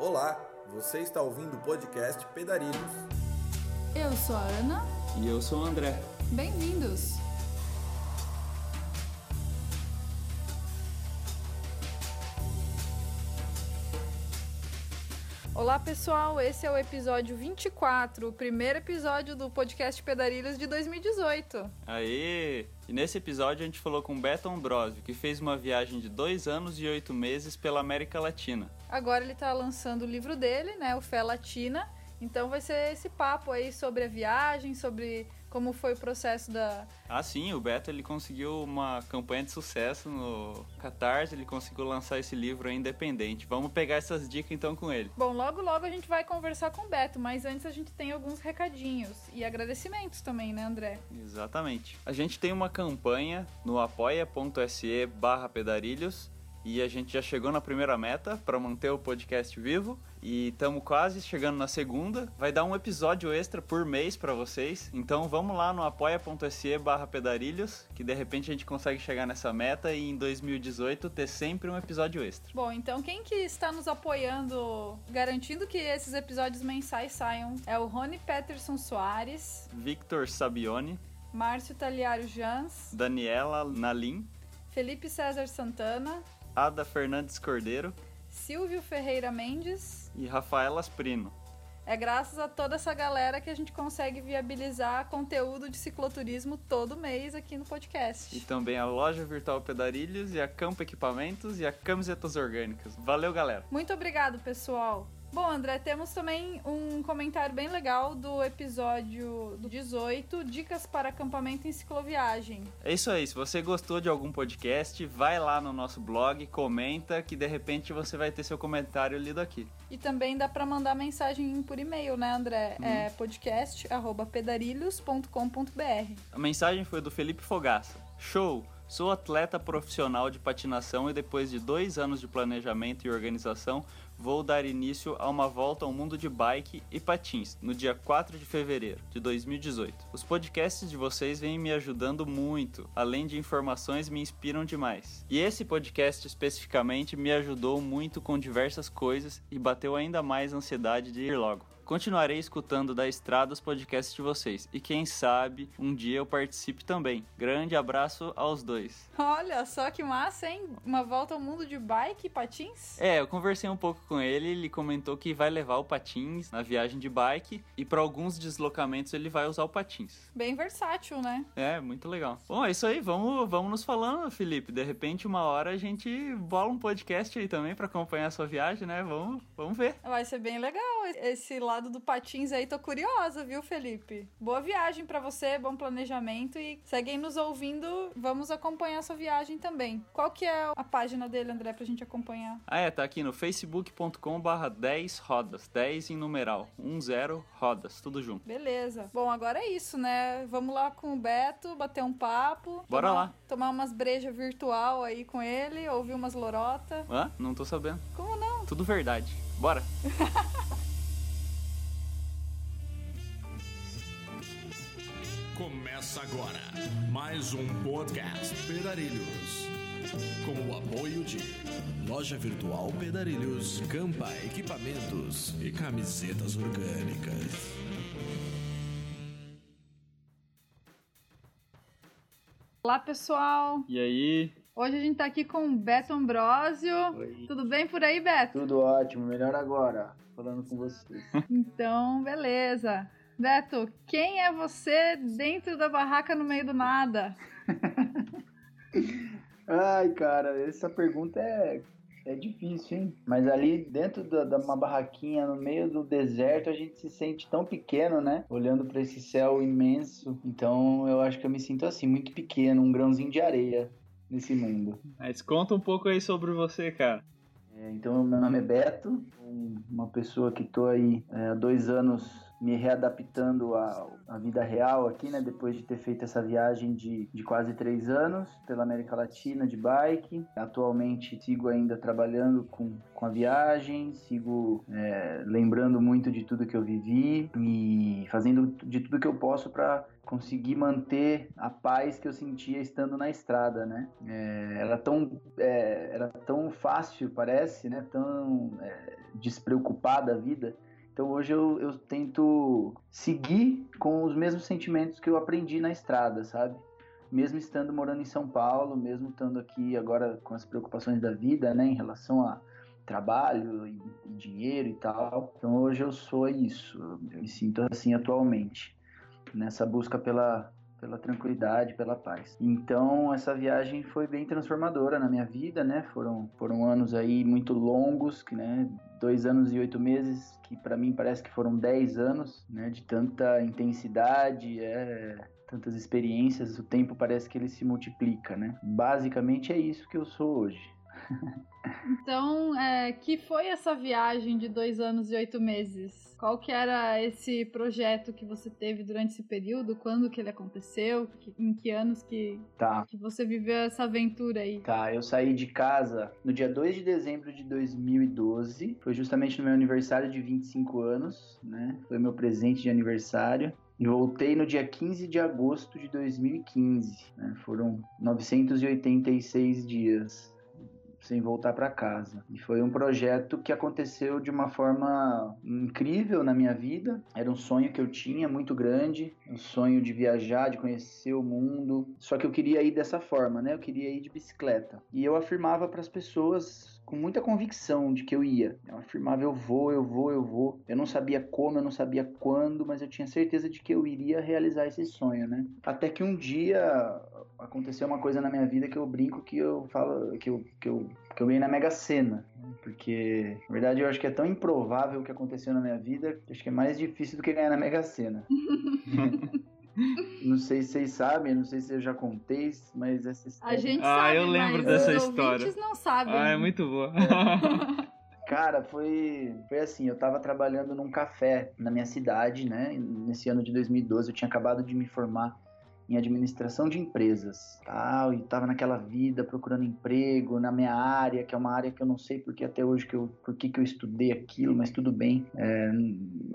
Olá, você está ouvindo o podcast Pedarilhos. Eu sou a Ana. E eu sou o André. Bem-vindos! Olá pessoal, esse é o episódio 24, o primeiro episódio do podcast Pedarilhos de 2018. Aê! E nesse episódio a gente falou com Beto Ambrosio, que fez uma viagem de dois anos e oito meses pela América Latina. Agora ele está lançando o livro dele, né, o Fé Latina. Então vai ser esse papo aí sobre a viagem, sobre como foi o processo da. Ah, sim, o Beto ele conseguiu uma campanha de sucesso no Catarse, ele conseguiu lançar esse livro independente. Vamos pegar essas dicas então com ele. Bom, logo logo a gente vai conversar com o Beto, mas antes a gente tem alguns recadinhos e agradecimentos também, né, André? Exatamente. A gente tem uma campanha no apoia.se barra pedarilhos e a gente já chegou na primeira meta para manter o podcast vivo e estamos quase chegando na segunda. Vai dar um episódio extra por mês para vocês. Então vamos lá no apoia.se barra pedarilhos, que de repente a gente consegue chegar nessa meta e em 2018 ter sempre um episódio extra. Bom, então quem que está nos apoiando, garantindo que esses episódios mensais saiam, é o Rony Peterson Soares, Victor Sabione, Márcio Taliário Jans, Daniela Nalim, Felipe César Santana, Ada Fernandes Cordeiro, Silvio Ferreira Mendes e Rafaela Asprino. É graças a toda essa galera que a gente consegue viabilizar conteúdo de cicloturismo todo mês aqui no podcast. E também a loja Virtual Pedarilhos e a Campo Equipamentos e a Camisetas Orgânicas. Valeu, galera! Muito obrigado, pessoal! Bom, André, temos também um comentário bem legal do episódio 18, Dicas para acampamento em cicloviagem. É isso aí, se você gostou de algum podcast, vai lá no nosso blog, comenta, que de repente você vai ter seu comentário lido aqui. E também dá para mandar mensagem por e-mail, né, André? Uhum. É podcast@pedarilhos.com.br. A mensagem foi do Felipe Fogaça. Show! Sou atleta profissional de patinação e depois de dois anos de planejamento e organização, vou dar início a uma volta ao mundo de bike e patins no dia 4 de fevereiro de 2018. Os podcasts de vocês vêm me ajudando muito, além de informações me inspiram demais. E esse podcast especificamente me ajudou muito com diversas coisas e bateu ainda mais a ansiedade de ir logo. Continuarei escutando da estrada os podcasts de vocês e quem sabe um dia eu participe também. Grande abraço aos dois. Olha só que massa, hein? Uma volta ao mundo de bike e patins? É, eu conversei um pouco com ele, ele comentou que vai levar o patins na viagem de bike e para alguns deslocamentos ele vai usar o patins. Bem versátil, né? É, muito legal. Bom, é isso aí, vamos, vamos nos falando, Felipe. De repente, uma hora a gente bola um podcast aí também para acompanhar a sua viagem, né? Vamos, vamos ver. Vai ser bem legal esse lado do patins aí, tô curiosa, viu, Felipe? Boa viagem para você, bom planejamento e seguem nos ouvindo, vamos acompanhar sua viagem também. Qual que é a página dele, André, pra gente acompanhar? Ah, é, tá aqui no facebook.com barra 10 rodas, 10 em numeral, 10 rodas, tudo junto. Beleza. Bom, agora é isso, né? Vamos lá com o Beto, bater um papo. Bora tomar, lá. Tomar umas brejas virtual aí com ele, ouvir umas lorota. Hã? Não tô sabendo. Como não? Tudo verdade. Bora. Começa agora mais um podcast Pedarilhos. Com o apoio de Loja Virtual Pedarilhos, Campa Equipamentos e Camisetas Orgânicas. Olá, pessoal. E aí? Hoje a gente tá aqui com o Beto Ambrosio. Oi. Tudo bem por aí, Beto? Tudo ótimo, melhor agora, falando com vocês. Então, beleza. Beto, quem é você dentro da barraca no meio do nada? Ai, cara, essa pergunta é, é difícil, hein? Mas ali dentro da, da uma barraquinha no meio do deserto, a gente se sente tão pequeno, né? Olhando para esse céu imenso. Então eu acho que eu me sinto assim, muito pequeno, um grãozinho de areia nesse mundo. Mas conta um pouco aí sobre você, cara. É, então, meu nome é Beto, um- uma pessoa que tô aí é, há dois anos me readaptando à, vida real aqui, né? Depois de ter feito essa viagem de, de quase três anos pela América Latina de bike. Atualmente sigo ainda trabalhando com, com a viagem, sigo é, lembrando muito de tudo que eu vivi e fazendo de tudo que eu posso para conseguir manter a paz que eu sentia estando na estrada, né? É, era tão é, era tão fácil, parece, né? Tão é, despreocupada a vida. Então hoje eu, eu tento seguir com os mesmos sentimentos que eu aprendi na estrada, sabe? Mesmo estando morando em São Paulo, mesmo estando aqui agora com as preocupações da vida, né, em relação a trabalho e, e dinheiro e tal. Então hoje eu sou isso, eu me sinto assim atualmente, nessa busca pela pela tranquilidade, pela paz. Então essa viagem foi bem transformadora na minha vida, né? Foram foram anos aí muito longos, que né, dois anos e oito meses, que para mim parece que foram dez anos, né? De tanta intensidade, é, tantas experiências, o tempo parece que ele se multiplica, né? Basicamente é isso que eu sou hoje. Então, é, que foi essa viagem de dois anos e oito meses? Qual que era esse projeto que você teve durante esse período? Quando que ele aconteceu? em que anos que, tá. que você viveu essa aventura aí? Tá, eu saí de casa no dia 2 de dezembro de 2012. Foi justamente no meu aniversário de 25 anos, né? Foi meu presente de aniversário. E voltei no dia 15 de agosto de 2015. Né? Foram 986 dias sem voltar para casa. E foi um projeto que aconteceu de uma forma incrível na minha vida. Era um sonho que eu tinha muito grande, um sonho de viajar, de conhecer o mundo. Só que eu queria ir dessa forma, né? Eu queria ir de bicicleta. E eu afirmava para as pessoas com muita convicção de que eu ia. Eu afirmava, eu vou, eu vou, eu vou. Eu não sabia como, eu não sabia quando, mas eu tinha certeza de que eu iria realizar esse sonho, né? Até que um dia aconteceu uma coisa na minha vida que eu brinco que eu falo que eu, que eu, que eu ganhei na Mega Sena. Porque, na verdade, eu acho que é tão improvável o que aconteceu na minha vida, acho que é mais difícil do que ganhar na Mega Sena. Não sei se vocês sabem, não sei se eu já contei, mas essa história. A gente ah, sabe, eu lembro dessa história. Os não sabem. Ah, é muito boa. Cara, foi, foi assim, eu tava trabalhando num café na minha cidade, né? Nesse ano de 2012, eu tinha acabado de me formar em administração de empresas, tal, e estava naquela vida procurando emprego na minha área, que é uma área que eu não sei porque até hoje que eu, por que, que eu estudei aquilo, mas tudo bem, é,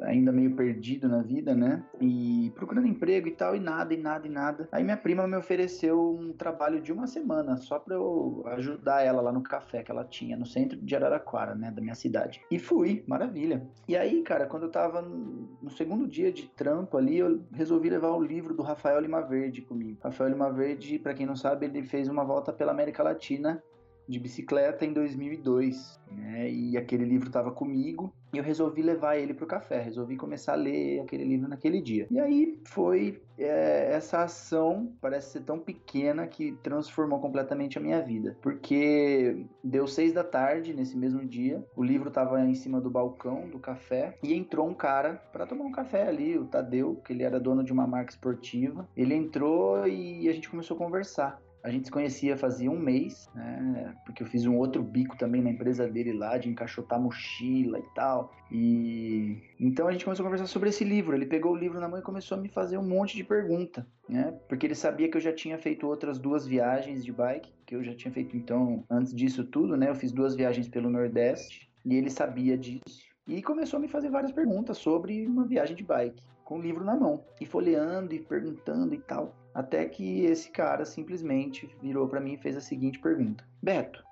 ainda meio perdido na vida, né? E procurando emprego e tal, e nada, e nada, e nada. Aí minha prima me ofereceu um trabalho de uma semana só para eu ajudar ela lá no café que ela tinha no centro de Araraquara, né, da minha cidade. E fui, maravilha. E aí, cara, quando eu tava no segundo dia de trampo ali, eu resolvi levar o livro do Rafael Lima Verde Verde comigo. Rafael Lima Verde, para quem não sabe, ele fez uma volta pela América Latina de bicicleta em 2002, né? E aquele livro estava comigo e eu resolvi levar ele para o café, resolvi começar a ler aquele livro naquele dia. E aí foi é, essa ação, parece ser tão pequena que transformou completamente a minha vida, porque deu seis da tarde nesse mesmo dia, o livro estava em cima do balcão do café e entrou um cara para tomar um café ali, o Tadeu, que ele era dono de uma marca esportiva. Ele entrou e a gente começou a conversar. A gente se conhecia fazia um mês, né? Porque eu fiz um outro bico também na empresa dele lá, de encaixotar mochila e tal. E então a gente começou a conversar sobre esse livro. Ele pegou o livro na mão e começou a me fazer um monte de pergunta, né? Porque ele sabia que eu já tinha feito outras duas viagens de bike, que eu já tinha feito então antes disso tudo, né? Eu fiz duas viagens pelo Nordeste e ele sabia disso. E começou a me fazer várias perguntas sobre uma viagem de bike, com o livro na mão, e folheando e perguntando e tal. Até que esse cara simplesmente virou para mim e fez a seguinte pergunta: Beto,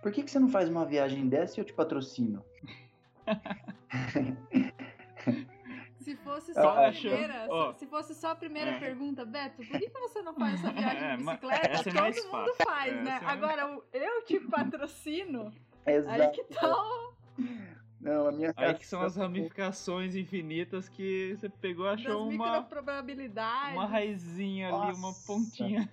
por que, que você não faz uma viagem dessa e eu te patrocino? Se fosse só a primeira, oh. se fosse só a primeira é. pergunta, Beto, por que, que você não faz essa viagem de é, bicicleta? É, Todo mundo fácil. faz, é, né? Agora, eu te patrocino. Exato. Aí que tal? Não, a minha Aí que são as ramificações infinitas que você pegou achou das uma. probabilidades. Uma raizinha Nossa. ali, uma pontinha.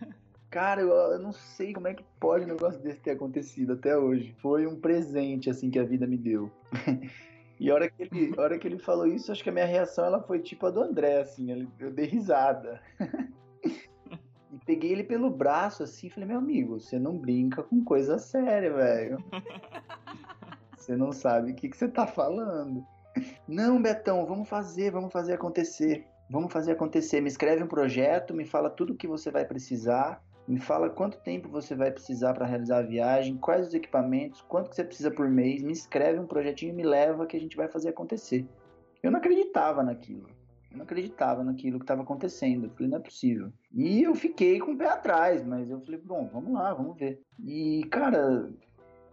Cara, eu, eu, não sei como é que pode um negócio desse ter acontecido até hoje. Foi um presente, assim, que a vida me deu. e a hora, que ele, a hora que ele falou isso, acho que a minha reação ela foi tipo a do André, assim. Eu dei risada. e peguei ele pelo braço, assim, e falei, meu amigo, você não brinca com coisa séria, velho. Você não sabe o que, que você tá falando. Não, Betão, vamos fazer, vamos fazer acontecer. Vamos fazer acontecer. Me escreve um projeto, me fala tudo o que você vai precisar, me fala quanto tempo você vai precisar para realizar a viagem, quais os equipamentos, quanto que você precisa por mês. Me escreve um projetinho e me leva que a gente vai fazer acontecer. Eu não acreditava naquilo. Eu não acreditava naquilo que estava acontecendo. Eu falei, não é possível. E eu fiquei com o pé atrás, mas eu falei, bom, vamos lá, vamos ver. E, cara,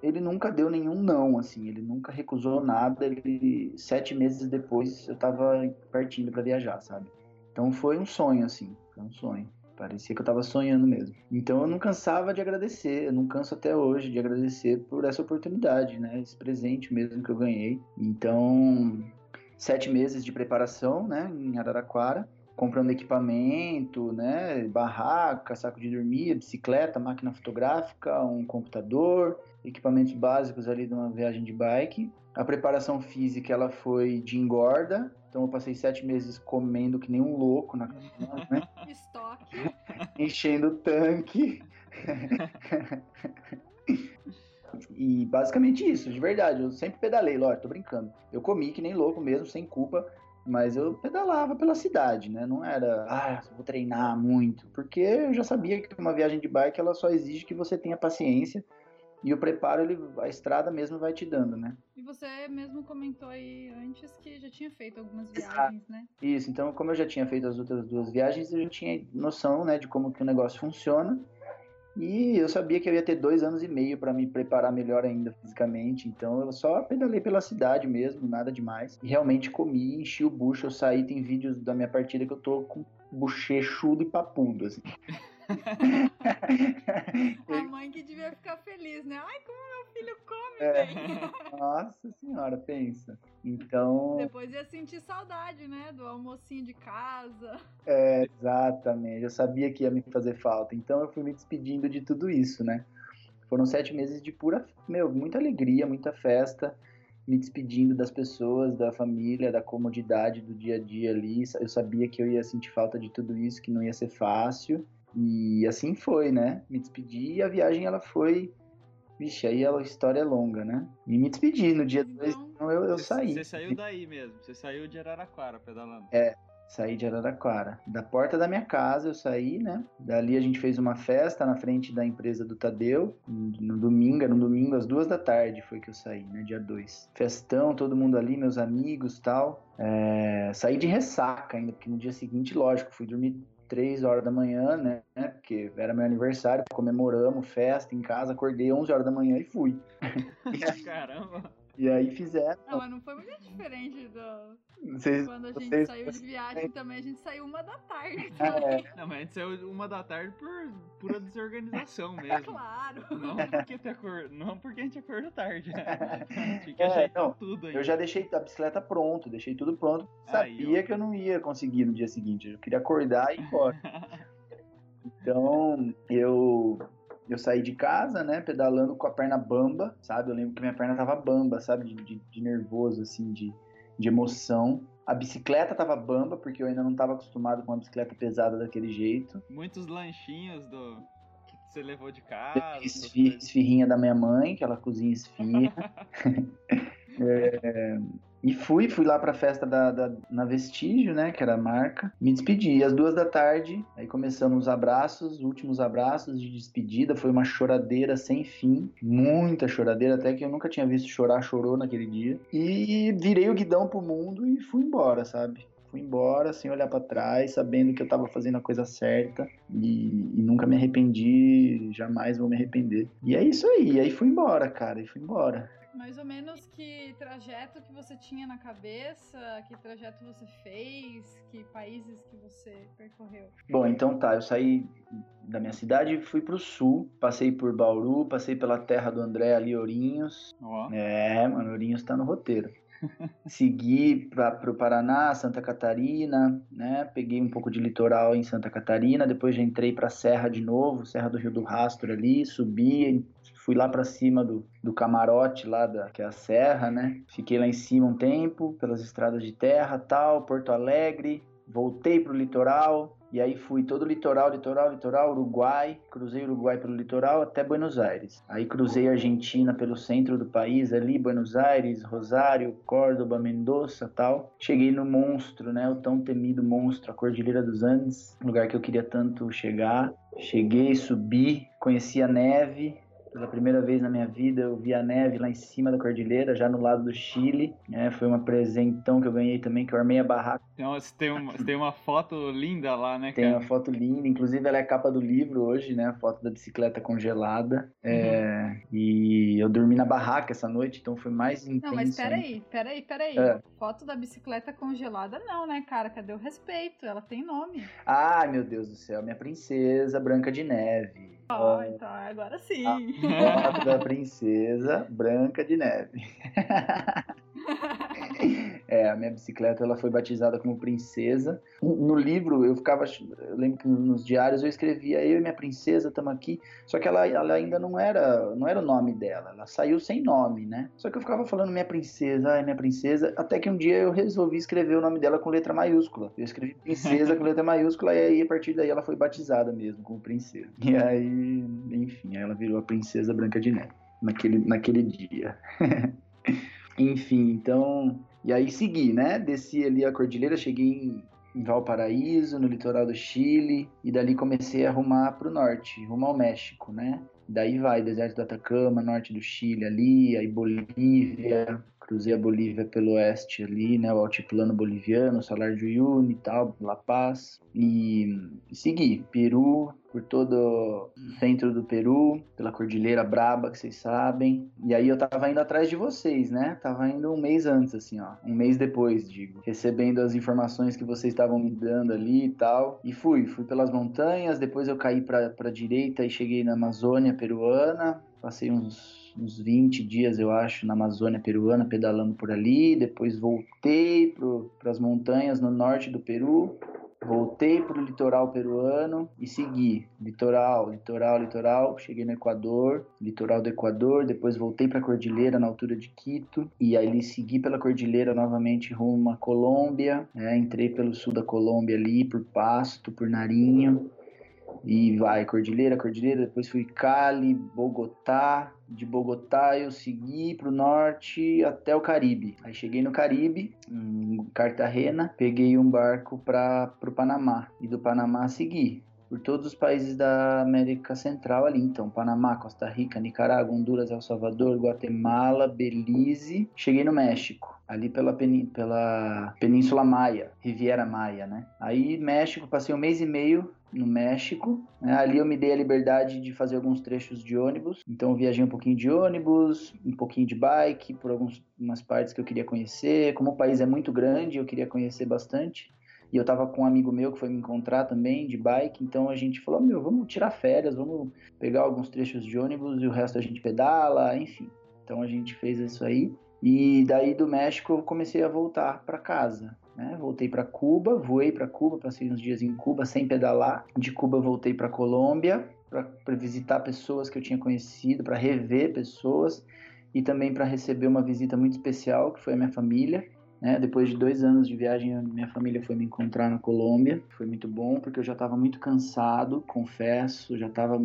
ele nunca deu nenhum não, assim, ele nunca recusou nada. Ele sete meses depois eu tava partindo para viajar, sabe? Então foi um sonho, assim, foi um sonho. Parecia que eu tava sonhando mesmo. Então eu não cansava de agradecer, eu não canso até hoje de agradecer por essa oportunidade, né? Esse presente mesmo que eu ganhei. Então, sete meses de preparação, né, em Araraquara comprando equipamento, né, barraca, saco de dormir, bicicleta, máquina fotográfica, um computador, equipamentos básicos ali de uma viagem de bike. A preparação física ela foi de engorda, então eu passei sete meses comendo que nem um louco na né? Estoque. enchendo o tanque. e basicamente isso, de verdade. Eu sempre pedalei, lógico, tô brincando. Eu comi que nem louco mesmo, sem culpa. Mas eu pedalava pela cidade, né? Não era, ah, vou treinar muito, porque eu já sabia que uma viagem de bike ela só exige que você tenha paciência e o preparo ele, a estrada mesmo vai te dando, né? E você mesmo comentou aí antes que já tinha feito algumas viagens, né? Isso, então como eu já tinha feito as outras duas viagens, eu já tinha noção, né, de como que o negócio funciona. E eu sabia que eu ia ter dois anos e meio para me preparar melhor ainda fisicamente, então eu só pedalei pela cidade mesmo, nada demais. E realmente comi, enchi o bucho, eu saí, tem vídeos da minha partida que eu tô com bochechudo e papudo, assim. A mãe que devia ficar feliz, né? Ai, como meu filho come É. bem. Nossa senhora, pensa. Então, Depois ia sentir saudade, né? Do almocinho de casa. é, exatamente, eu sabia que ia me fazer falta. Então eu fui me despedindo de tudo isso, né? Foram sete meses de pura, meu, muita alegria, muita festa, me despedindo das pessoas, da família, da comodidade do dia a dia ali. Eu sabia que eu ia sentir falta de tudo isso, que não ia ser fácil. E assim foi, né? Me despedi e a viagem ela foi. Vixe, aí a história é longa, né? E me despedi no dia 2, Então- então eu, eu saí. Você saiu daí mesmo. Você saiu de Araraquara pedalando. Saí de Araraquara. Da porta da minha casa eu saí, né? Dali a gente fez uma festa na frente da empresa do Tadeu. No domingo, no domingo, às duas da tarde foi que eu saí, né? Dia 2. Festão, todo mundo ali, meus amigos tal. É, Saí de ressaca ainda, porque no dia seguinte, lógico, fui dormir três horas da manhã, né? Porque era meu aniversário, comemoramos, festa em casa, acordei 11 horas da manhã e fui. Caramba. E aí fizeram. Não, mas não foi muito diferente do. Vocês, Quando a gente vocês- saiu de viagem também, a gente saiu uma da tarde É, também. Não, mas a gente saiu uma da tarde por pura desorganização mesmo. Claro. Não porque, te acor... não porque a gente acordou tarde. né? Tinha que É, ajeitar não, tudo aí. Eu já deixei a bicicleta pronto, deixei tudo pronto. Aí, Sabia ó. que eu não ia conseguir no dia seguinte. Eu queria acordar e ir embora. então, eu eu saí de casa, né, pedalando com a perna bamba, sabe? Eu lembro que minha perna tava bamba, sabe? De, de- de nervoso, assim, de, de emoção. A bicicleta tava bamba, porque eu ainda não tava acostumado com uma bicicleta pesada daquele jeito. Muitos lanchinhos do que você levou de casa. essas Esfi- coisas. esfirrinha da minha mãe, que ela cozinha esfirra. É, e fui, fui lá pra festa da, da- na Vestígio, né, que era a marca. Me despedi às duas da tarde, aí começamos os abraços, últimos abraços de despedida. Foi uma choradeira sem fim, muita choradeira, até que eu nunca tinha visto chorar, chorou naquele dia. E virei o guidão pro mundo e fui embora, sabe? Fui embora sem olhar pra trás, sabendo que eu tava fazendo a coisa certa e, e nunca me arrependi, jamais vou me arrepender. E é isso aí, e aí fui embora, cara, e fui embora. Mais ou menos que trajeto que você tinha na cabeça, que trajeto você fez, que países que você percorreu. Bom, então tá, eu saí da minha cidade e fui pro sul, passei por Bauru, passei pela terra do André ali, Ourinhos. Ó, É, mano, Ourinhos tá no roteiro. Segui pra, pro Paraná, Santa Catarina, né? Peguei um pouco de litoral em Santa Catarina, depois já entrei pra Serra de novo, Serra do Rio do Rastro ali, subi, fui lá pra cima do, do camarote lá, da, que é a serra, né? Fiquei lá em cima um tempo, pelas estradas de terra tal, Porto Alegre, voltei pro litoral, e aí fui todo o litoral, litoral, litoral, Uruguai, cruzei Uruguai pelo litoral até Buenos Aires. Aí cruzei Argentina pelo centro do país, ali Buenos Aires, Rosário, Córdoba, Mendoza, tal. Cheguei no monstro, né, o tão temido monstro, a Cordilheira dos Andes, lugar que eu queria tanto chegar. Cheguei, subi, conheci a neve, pela primeira vez na minha vida eu vi a neve lá em cima da cordilheira, já no lado do Chile. né? foi uma presentão que eu ganhei também, que eu armei a barraca. então você tem uma, você tem uma foto linda lá, né, Tem cara? uma foto linda, inclusive ela é a capa do livro hoje, né? A foto da bicicleta congelada. É, E eu dormi na barraca essa noite, então foi mais intenso. Não, mas peraí, peraí, peraí. É. Foto da bicicleta congelada, não, né, cara? Cadê o respeito? Ela tem nome. Ai, meu Deus do céu, minha princesa Branca de Neve. Ó, então, agora sim. Foto da princesa Branca de Neve. É, a minha bicicleta ela foi batizada como princesa. No livro eu ficava, eu lembro que nos diários eu escrevia eu e minha princesa estamos aqui, só que ela, ela ainda não era, não era o nome dela, ela saiu sem nome, né? Só que eu ficava falando minha princesa, ai minha princesa, até que um dia eu resolvi escrever o nome dela com letra maiúscula. Eu escrevi princesa com letra maiúscula e aí a partir daí ela foi batizada mesmo como princesa. E aí, enfim, ela virou a princesa Branca de Neve naquele, naquele dia. Enfim, então. E aí segui, né? Desci ali a cordilheira, cheguei em, em Valparaíso, no litoral do Chile, e dali comecei a arrumar para o norte, rumo ao México, né? Daí vai, deserto do Atacama, norte do Chile ali, aí Bolívia, cruzei a Bolívia pelo oeste ali, né? O altiplano boliviano, Salar de Uyuni e tal, La Paz. E segui, Peru, por todo o centro do Peru, pela Cordilheira Braba, que vocês sabem. E aí eu tava indo atrás de vocês, né? Tava indo um mês antes, assim, ó. Um mês depois, digo. Recebendo as informações que vocês estavam me dando ali e tal. E fui, fui pelas montanhas, depois eu caí pra, pra direita e cheguei na Amazônia peruana. Passei uns, uns 20 dias, eu acho, na Amazônia peruana, pedalando por ali. Depois voltei para as montanhas no norte do Peru. Voltei para o litoral peruano e segui. Litoral, litoral, litoral. Cheguei no Equador, litoral do Equador. Depois voltei para a cordilheira na altura de Quito. E aí segui pela cordilheira novamente rumo à Colômbia. né? entrei pelo sul da Colômbia ali, por Pasto, por Narinho. E vai, Cordilheira, Cordilheira, depois fui Cali, Bogotá. De Bogotá eu segui para o norte até o Caribe. Aí cheguei no Caribe, em Cartagena, peguei um barco para o Panamá. E do Panamá segui por todos os países da América Central ali. Então, Panamá, Costa Rica, Nicarágua, Honduras, El Salvador, Guatemala, Belize. Cheguei no México ali pela, pela Península Maia, Riviera Maia, né? Aí, México, passei um mês e meio no México. Né? Ali eu me dei a liberdade de fazer alguns trechos de ônibus. Então, eu viajei um pouquinho de ônibus, um pouquinho de bike, por algumas partes que eu queria conhecer. Como o país é muito grande, eu queria conhecer bastante. E eu tava com um amigo meu que foi me encontrar também de bike, então a gente falou: "Meu, vamos tirar férias, vamos pegar alguns trechos de ônibus e o resto a gente pedala, enfim". Então a gente fez isso aí. E daí do México eu comecei a voltar para casa. Né? Voltei para Cuba, voei para Cuba, passei uns dias em Cuba sem pedalar. De Cuba voltei para Colômbia para visitar pessoas que eu tinha conhecido, para rever pessoas e também para receber uma visita muito especial que foi a minha família. Né? Depois de dois anos de viagem, minha família foi me encontrar na Colômbia. Foi muito bom, porque eu já estava muito cansado, confesso, já estava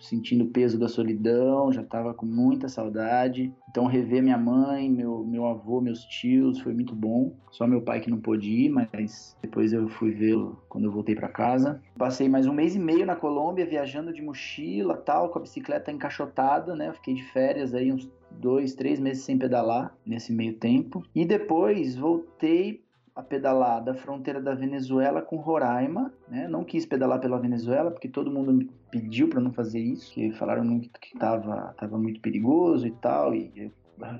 sentindo o peso da solidão, já estava com muita saudade. Então, rever minha mãe, meu, meu avô, meus tios, foi muito bom. Só meu pai que não pôde ir, mas depois eu fui vê-lo quando eu voltei para casa. Passei mais um mês e meio na Colômbia, viajando de mochila, tal, com a bicicleta encaixotada, né? Fiquei de férias aí uns dois, três meses sem pedalar nesse meio tempo. E depois voltei a pedalar da fronteira da Venezuela com Roraima, né? Não quis pedalar pela Venezuela porque todo mundo me pediu para não fazer isso, que falaram que estava tava muito perigoso e tal, e eu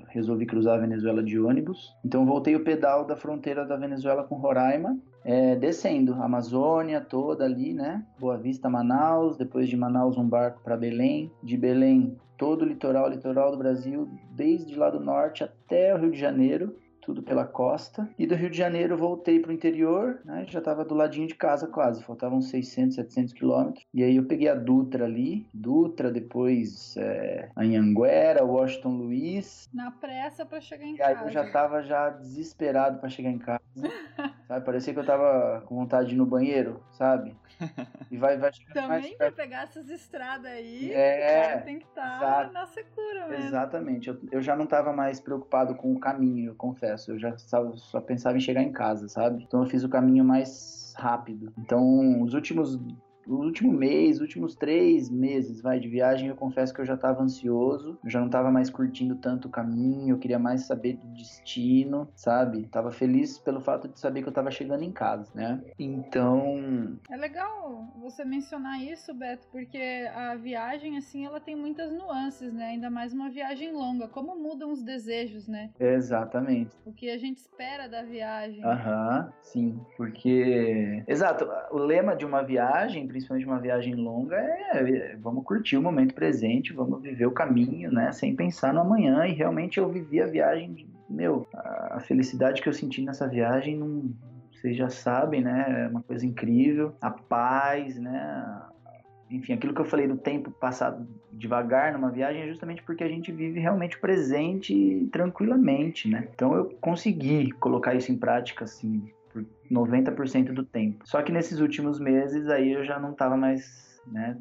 resolvi cruzar a Venezuela de ônibus. Então voltei o pedal da fronteira da Venezuela com Roraima, é, descendo a Amazônia toda ali, né? Boa Vista, Manaus, depois de Manaus um barco para Belém, de Belém todo o litoral, litoral do Brasil, desde lá do norte até o Rio de Janeiro, tudo pela costa. E do Rio de Janeiro voltei para o interior, né? já estava do ladinho de casa quase, faltavam 600, 700 quilômetros. E aí eu peguei a Dutra ali, Dutra, depois é, Anhanguera, Washington Luiz. Na pressa para chegar em e casa. aí eu já estava já desesperado para chegar em casa. sabe? Parecia que eu tava com vontade de ir no banheiro, sabe? E vai, vai Também pra pegar essas estradas aí, É, tem que estar exato. na secura mesmo. Exatamente. Eu, eu já não estava mais preocupado com o caminho, eu confesso. Eu já só, pensava em chegar em casa, sabe? Então eu fiz o caminho mais rápido. Então, os últimos o último mês, últimos três meses, vai, de viagem, eu confesso que eu já estava ansioso, eu já não estava mais curtindo tanto o caminho, eu queria mais saber do destino, sabe? Tava feliz pelo fato de saber que eu estava chegando em casa, né? Então... É legal você mencionar isso, Beto, porque a viagem, assim, ela tem muitas nuances, né? Ainda mais uma viagem longa. Como mudam os desejos, né? Exatamente. O que a gente espera da viagem. Aham, sim, porque... Exato, o lema de uma viagem, principalmente uma viagem longa, é vamos curtir o momento presente, vamos viver o caminho, né? Sem pensar no amanhã. E realmente eu vivi a viagem, meu, a felicidade que eu senti nessa viagem não vocês já sabem, né? É uma coisa incrível. A paz, né? Enfim, aquilo que eu falei do tempo passado devagar numa viagem é justamente porque a gente vive realmente o presente tranquilamente, né? Então eu consegui colocar isso em prática, assim, por 90% do tempo. Só que nesses últimos meses aí eu já não estava mais, né,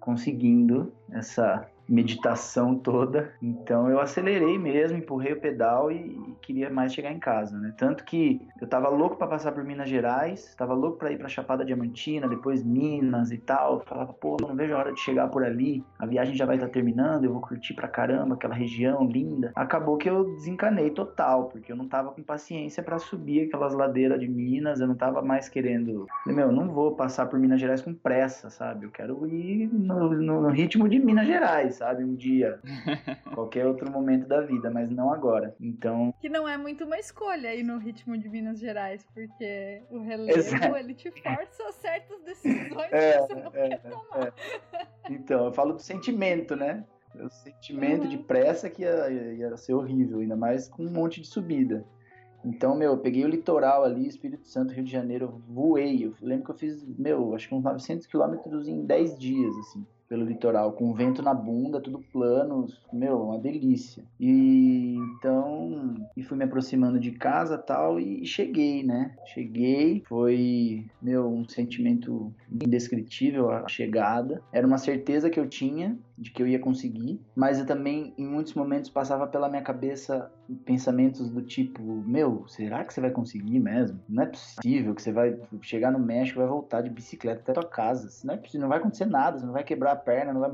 conseguindo essa meditação toda. Então eu acelerei mesmo, empurrei o pedal e, queria mais chegar em casa, né? Tanto que eu tava louco para passar por Minas Gerais, tava louco para ir para Chapada Diamantina, depois Minas e tal. Falava, pô, não vejo a hora de chegar por ali. A viagem já vai estar tá terminando, eu vou curtir pra caramba aquela região linda. Acabou que eu desencanei total, porque eu não tava com paciência para subir aquelas ladeiras de Minas, eu não tava mais querendo, meu, não vou passar por Minas Gerais com pressa, sabe? Eu quero ir no, no ritmo de Minas Gerais, sabe? Um dia, qualquer outro momento da vida, mas não agora. Então. Que não é muito uma escolha aí no ritmo de Minas Gerais, porque o relevo Exato. ele te força a certas decisões é, que você não é, quer tomar. É. Então, eu falo do sentimento, né? O sentimento uhum. de pressa que ia, ia ser horrível, ainda mais com um monte de subida. Então, meu, eu peguei o litoral ali, Espírito Santo, Rio de Janeiro, voei. Eu lembro que eu fiz, meu, acho que uns 900 quilômetros em 10 dias, assim pelo litoral, com vento na bunda, tudo plano, meu, uma delícia. E então, e fui me aproximando de casa tal e cheguei, né? Cheguei, foi, meu, um sentimento indescritível a chegada. Era uma certeza que eu tinha de que eu ia conseguir, mas eu também em muitos momentos passava pela minha cabeça pensamentos do tipo, meu, será que você vai conseguir mesmo? Não é possível que você vai chegar no México vai voltar de bicicleta até tua casa. Não é possível, não vai acontecer nada, você não vai quebrar a perna, não vai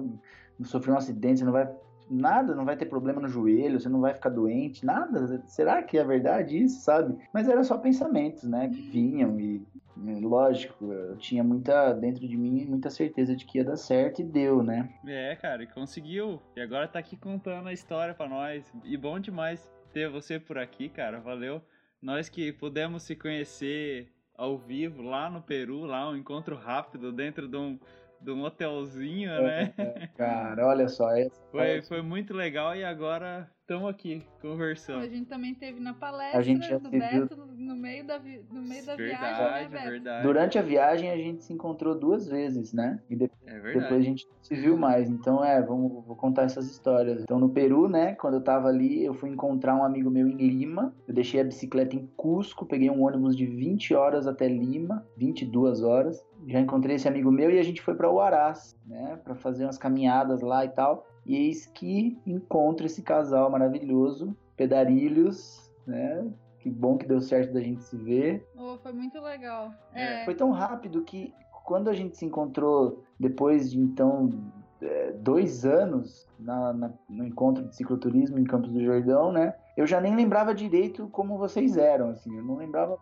sofrer um acidente, você não vai nada, não vai ter problema no joelho, você não vai ficar doente, nada. Será que é verdade isso, sabe? Mas eram só pensamentos, né, que vinham e lógico, eu tinha muita dentro de mim muita certeza de que ia dar certo e deu, né? É, cara, conseguiu. E agora tá aqui contando a história para nós. E bom demais ter você por aqui, cara. Valeu. Nós que pudemos se conhecer ao vivo lá no Peru, lá um encontro rápido dentro de um de um hotelzinho, né? É, cara, olha só. Essa foi, foi muito legal e agora estamos aqui conversando. A gente também teve na palestra a gente já do Beto viu... no meio da, vi... no meio da verdade, viagem, né, Verdade. Durante a viagem a gente se encontrou duas vezes, né? E de... é depois a gente se viu mais. Então, é, vamos vou contar essas histórias. Então, no Peru, né, quando eu tava ali, eu fui encontrar um amigo meu em Lima. Eu deixei a bicicleta em Cusco, peguei um ônibus de 20 horas até Lima, 22 horas já encontrei esse amigo meu e a gente foi para Huaraz, né, para fazer umas caminhadas lá e tal. E eis que encontro esse casal maravilhoso, Pedarilhos, né? Que bom que deu certo da gente se ver. Oh, foi muito legal. É. Foi tão rápido que quando a gente se encontrou depois de então é, dois anos na, na, no encontro de cicloturismo em Campos do Jordão, né? Eu já nem lembrava direito como vocês eram, assim. Eu não lembrava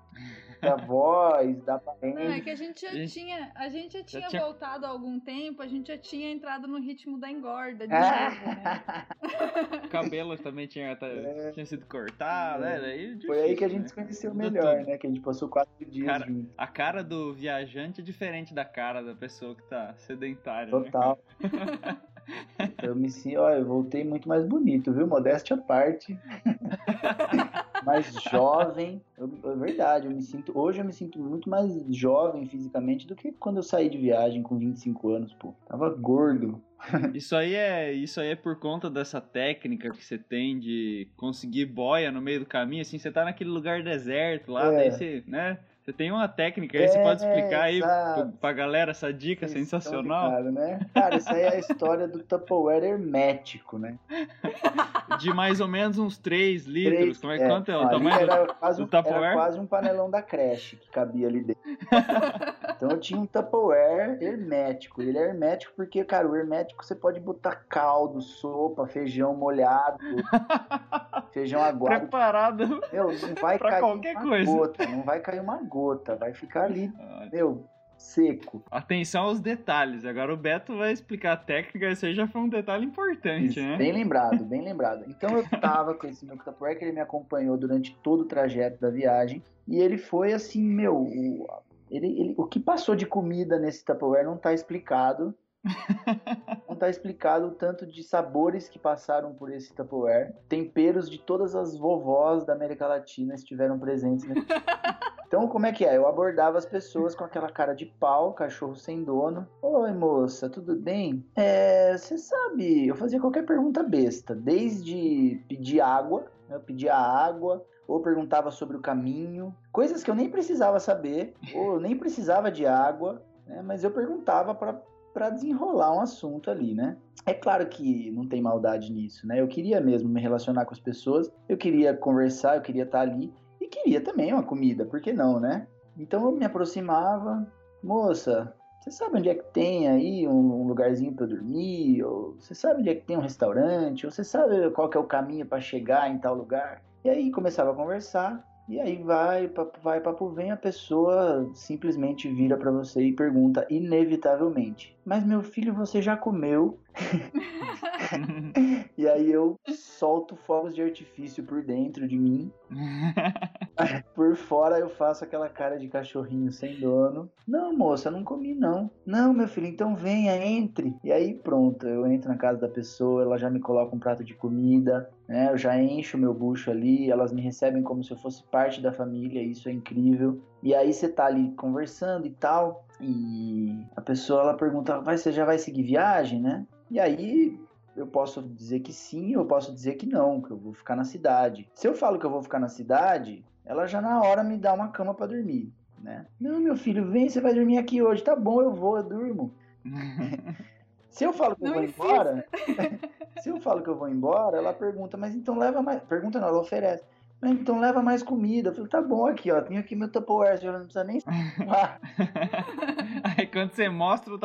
da voz, da aparência. Não, é que a gente já tinha, a gente já tinha, já tinha voltado há algum tempo, a gente já tinha entrado no ritmo da engorda de novo, né? O cabelo também tinha, tá, é. tinha sido cortado, é. né? Difícil, Foi aí que a gente né? se conheceu melhor, né? Que a gente passou quatro dias cara, junto. A cara do viajante é diferente da cara da pessoa que tá sedentária. Né, Total. Né, eu me sinto, ó, eu voltei muito mais bonito, viu? Modéstia à parte. mais jovem. Eu, é verdade, eu me sinto. Hoje eu me sinto muito mais jovem fisicamente do que quando eu saí de viagem com 25 anos, pô. Tava gordo. Isso aí é, isso aí é por conta dessa técnica que você tem de conseguir boia no meio do caminho, assim, você tá naquele lugar deserto lá, é. daí você, né? Você tem uma técnica aí, você pode É, explicar aí exato. pra galera essa dica Vocês sensacional? né? Cara, isso aí é a história do Tupperware hermético, né? De mais ou menos uns 3 litros. Três- Como é, quanto é o tamanho? do- Era quase, do um, era Tupperware? quase um panelão da creche que cabia ali dentro. então eu tinha um Tupperware hermético. Ele é hermético porque, cara, o hermético você pode botar caldo, sopa, feijão molhado, feijão aguado. Preparado. Meu, não vai cair qualquer uma coisa. gota, não vai cair uma gota, vai ficar ali, Olha, meu, seco. Atenção aos detalhes. Agora o Beto vai explicar a técnica. Esse aí já foi um detalhe importante, né? Bem lembrado, bem lembrado. Então eu tava com esse meu Tupperware que ele me acompanhou durante todo o trajeto da viagem e ele foi assim, meu, ele, ele- o que passou de comida nesse Tupperware não tá explicado. Não tá explicado o tanto de sabores que passaram por esse Tupperware. Temperos de todas as vovós da América Latina estiveram presentes Então, como é que é? Eu abordava as pessoas com aquela cara de pau, cachorro sem dono. Oi, moça, tudo bem? É, você sabe, eu fazia qualquer pergunta besta, desde pedir água, né, eu pedia água, ou perguntava sobre o caminho, coisas que eu nem precisava saber, ou nem precisava de água, né, mas eu perguntava para para desenrolar um assunto ali, né? É claro que não tem maldade nisso, né? Eu queria mesmo me relacionar com as pessoas, eu queria conversar, eu queria estar ali e queria também uma comida, por que não, né? Então eu me aproximava, moça, você sabe onde é que tem aí um, um lugarzinho para dormir? Ou você sabe onde é que tem um restaurante? Ou você sabe qual que é o caminho para chegar em tal lugar? E aí começava a conversar. E aí vai, papo vai, papo vem, a pessoa simplesmente vira para você e pergunta inevitavelmente: Mas meu filho, você já comeu? E aí eu solto fogos de artifício por dentro de mim. Por fora eu faço aquela cara de cachorrinho sem dono. Não, moça, não comi não. Não, meu filho, então venha, entre. E aí pronto, eu entro na casa da pessoa, ela já me coloca um prato de comida, né? Eu já encho o meu bucho ali, elas me recebem como se eu fosse parte da família, isso é incrível. E aí você tá ali conversando e tal, e a pessoa ela pergunta: "Vai, você já vai seguir viagem, né?" E aí eu posso dizer que sim, eu posso dizer que não, que eu vou ficar na cidade. Se eu falo que eu vou ficar na cidade, ela já na hora me dá uma cama pra dormir, né? Não, meu filho, vem, você vai dormir aqui hoje. Tá bom, eu vou, eu durmo. Se eu falo que eu Não vou insista. embora, se eu falo que eu vou embora, ela pergunta, mas então leva mais. Pergunta não, ela oferece. Mas então leva mais comida. Eu falei, tá bom aqui, ó. Tenho aqui meu Tupperware, você não precisa nem. Ah, Aí quando você mostra o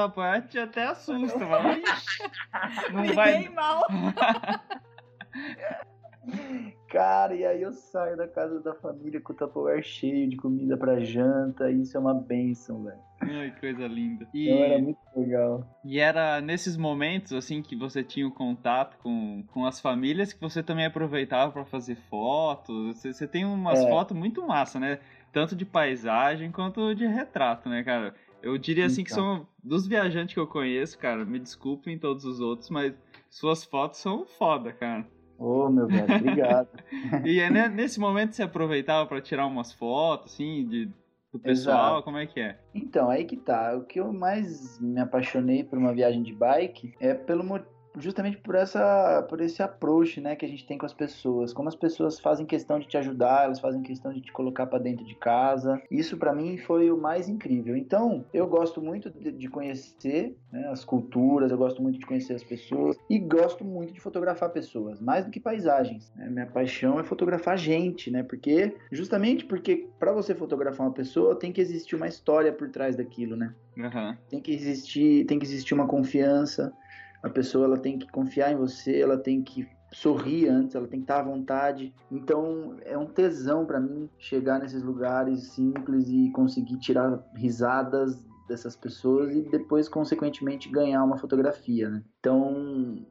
te até assusta, mano. Não vai. mal. Cara, e aí eu saio da casa da família com o Tupperware cheio de comida pra janta. E isso é uma benção, velho. Ai, que coisa linda. E, Então era muito legal. e era nesses momentos, assim, que você tinha o contato com, com as famílias que você também aproveitava pra fazer fotos. Você, você tem umas É. fotos muito massa, né? Tanto de paisagem quanto de retrato, né, cara? Eu diria assim que Então. são dos viajantes que eu conheço, cara. Me desculpem todos os outros, mas suas fotos são foda, cara. Ô, meu velho, obrigado. E é ne- nesse momento você aproveitava pra tirar umas fotos, assim, de, do pessoal, Exato. como é que é? Então, aí que tá. O que eu mais me apaixonei por uma viagem de bike é pelo mo- justamente por essa por esse approach, né, que a gente tem com as pessoas. Como as pessoas fazem questão de te ajudar, elas fazem questão de te colocar pra dentro de casa. Isso pra mim foi o mais incrível. Então, eu gosto muito de, conhecer né, as culturas, eu gosto muito de conhecer as pessoas e gosto muito de fotografar pessoas, mais do que paisagens. né? Minha paixão é fotografar gente, né? Porque justamente porque para você fotografar uma pessoa tem que existir uma história por trás daquilo, né? Aham. tem que existir tem que existir uma confiança a pessoa ela tem que confiar em você ela tem que sorrir antes ela tem que estar à vontade então é um tesão pra mim chegar nesses lugares simples e conseguir tirar risadas dessas pessoas e depois consequentemente ganhar uma fotografia né? então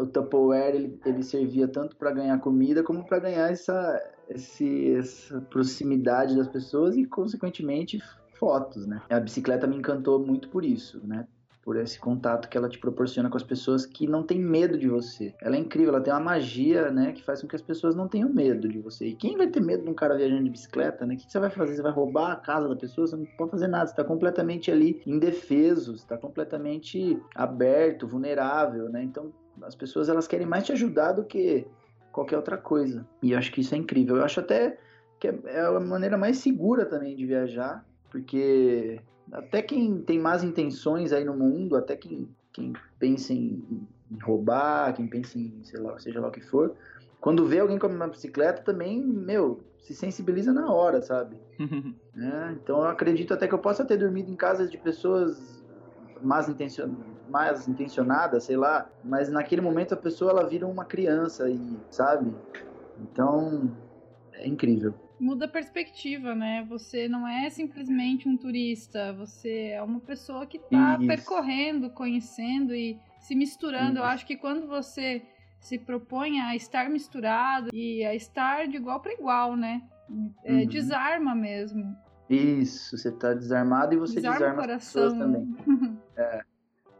o Tupperware ele, ele servia tanto para ganhar comida como para ganhar essa, esse- essa proximidade das pessoas e consequentemente fotos, né? A bicicleta me encantou muito por isso, né? Por esse contato que ela te proporciona com as pessoas que não tem medo de você. Ela é incrível, ela tem uma magia, né? Que faz com que as pessoas não tenham medo de você. E quem vai ter medo de um cara viajando de bicicleta, né? O que você vai fazer? Você vai roubar a casa da pessoa? Você não pode fazer nada. Você tá completamente ali indefeso, você tá completamente aberto, vulnerável, né? Então as pessoas elas querem mais te ajudar do que qualquer outra coisa. E eu acho que isso é incrível. Eu acho até que é, é a maneira mais segura também de viajar, porque até quem tem más intenções aí no mundo, até quem, quem pensa em, em roubar, quem pensa em, sei lá, seja lá o que for, quando vê alguém com uma bicicleta também, meu, se sensibiliza na hora, sabe? é, então eu acredito até que eu possa ter dormido em casas de pessoas mais, intencion... mais intencionadas, sei lá, mas naquele momento a pessoa ela vira uma criança e, sabe? Então, é incrível. Muda a perspectiva, né? Você não é simplesmente um turista, você é uma pessoa que está percorrendo, conhecendo e se misturando. Isso. Eu acho que quando você se propõe a estar misturado e a estar de igual para igual, né? É, uhum. Desarma mesmo. Isso, você está desarmado e você desarma, desarma as pessoas também. é.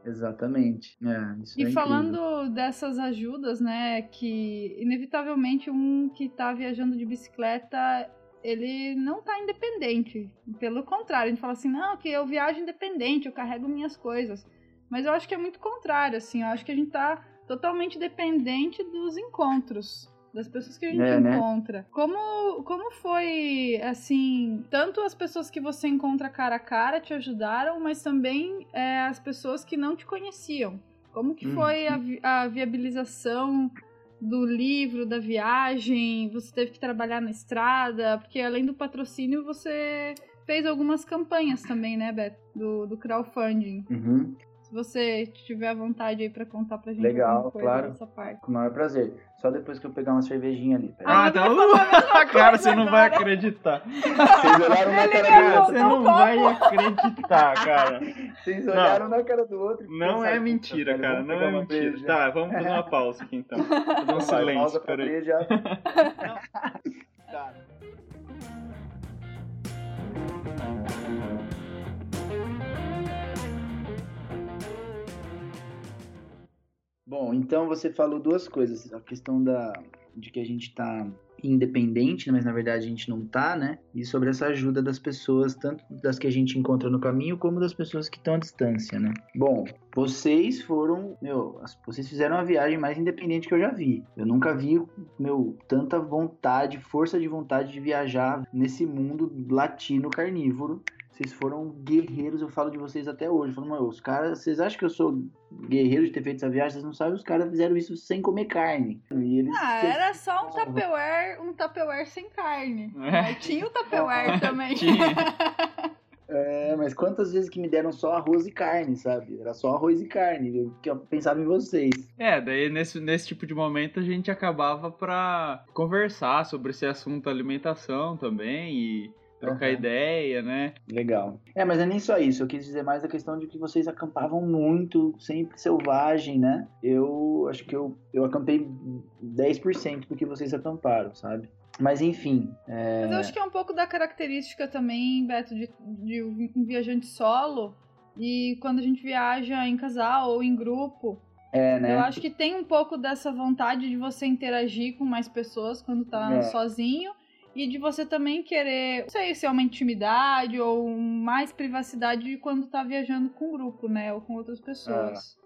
Exatamente. É, e é falando dessas ajudas, né, que inevitavelmente um que está viajando de bicicleta, ele não está independente. Pelo contrário, a gente fala assim, não, que eu viajo independente, eu carrego minhas coisas. Mas eu acho que é muito contrário, assim, eu acho que a gente está totalmente dependente dos encontros das pessoas que a gente é, né? encontra. Né? Como, como foi, assim, tanto as pessoas que você encontra cara a cara te ajudaram, mas também é, as pessoas que não te conheciam? Como que hum. foi a, a viabilização do livro, da viagem? Você teve que trabalhar na estrada? Porque além do patrocínio, você fez algumas campanhas também, né, Beto? Do, do crowdfunding. Uhum. Se você tiver vontade aí pra contar pra gente Legal, claro. dessa parte. Com o maior prazer. Só depois que eu pegar uma cervejinha ali. Ah, não. cara, você não vai acreditar. Vocês olharam na cara do outro. Você não vai acreditar, cara. Vocês olharam na cara do outro. Não é mentira, cara. Não é mentira. Tá, vamos fazer uma pausa aqui então. Dar um silêncio. Peraí. Já... Cara. Bom, então você falou duas coisas. A questão da, de que a gente está independente, mas na verdade a gente não tá, né? E sobre essa ajuda das pessoas, tanto das que a gente encontra no caminho, como das pessoas que estão à distância, né? Bom, vocês foram, meu, vocês fizeram a viagem mais independente que eu já vi. Eu nunca vi, meu, tanta vontade, força de vontade de viajar nesse mundo latino carnívoro vocês foram guerreiros, eu falo de vocês até hoje. Eu falo, os caras, vocês acham que eu sou guerreiro de ter feito essa viagem? Vocês não sabem, os caras fizeram isso sem comer carne. E eles, ah, era só um Tupperware, um Tupperware sem carne. É. Tinha o Tupperware também. Tinha. É, mas quantas vezes que me deram só arroz e carne, sabe? Era só arroz e carne, que eu pensava em vocês. É, daí nesse, nesse tipo de momento a gente acabava pra conversar sobre esse assunto alimentação também e trocar uhum. ideia, né? Legal. É, mas é nem só isso. Eu quis dizer mais a questão de que vocês acampavam muito, sempre selvagem, né? Eu acho que eu, eu acampei 10% do que vocês acamparam, sabe? Mas enfim. É... Mas eu acho que é um pouco da característica também, Beto, de, de um viajante solo. E quando a gente viaja em casal ou em grupo, é, né? Eu acho que tem um pouco dessa vontade de você interagir com mais pessoas quando tá é. sozinho e de você também querer, não sei se é uma intimidade ou mais privacidade quando tá viajando com grupo, né? Ou com outras pessoas.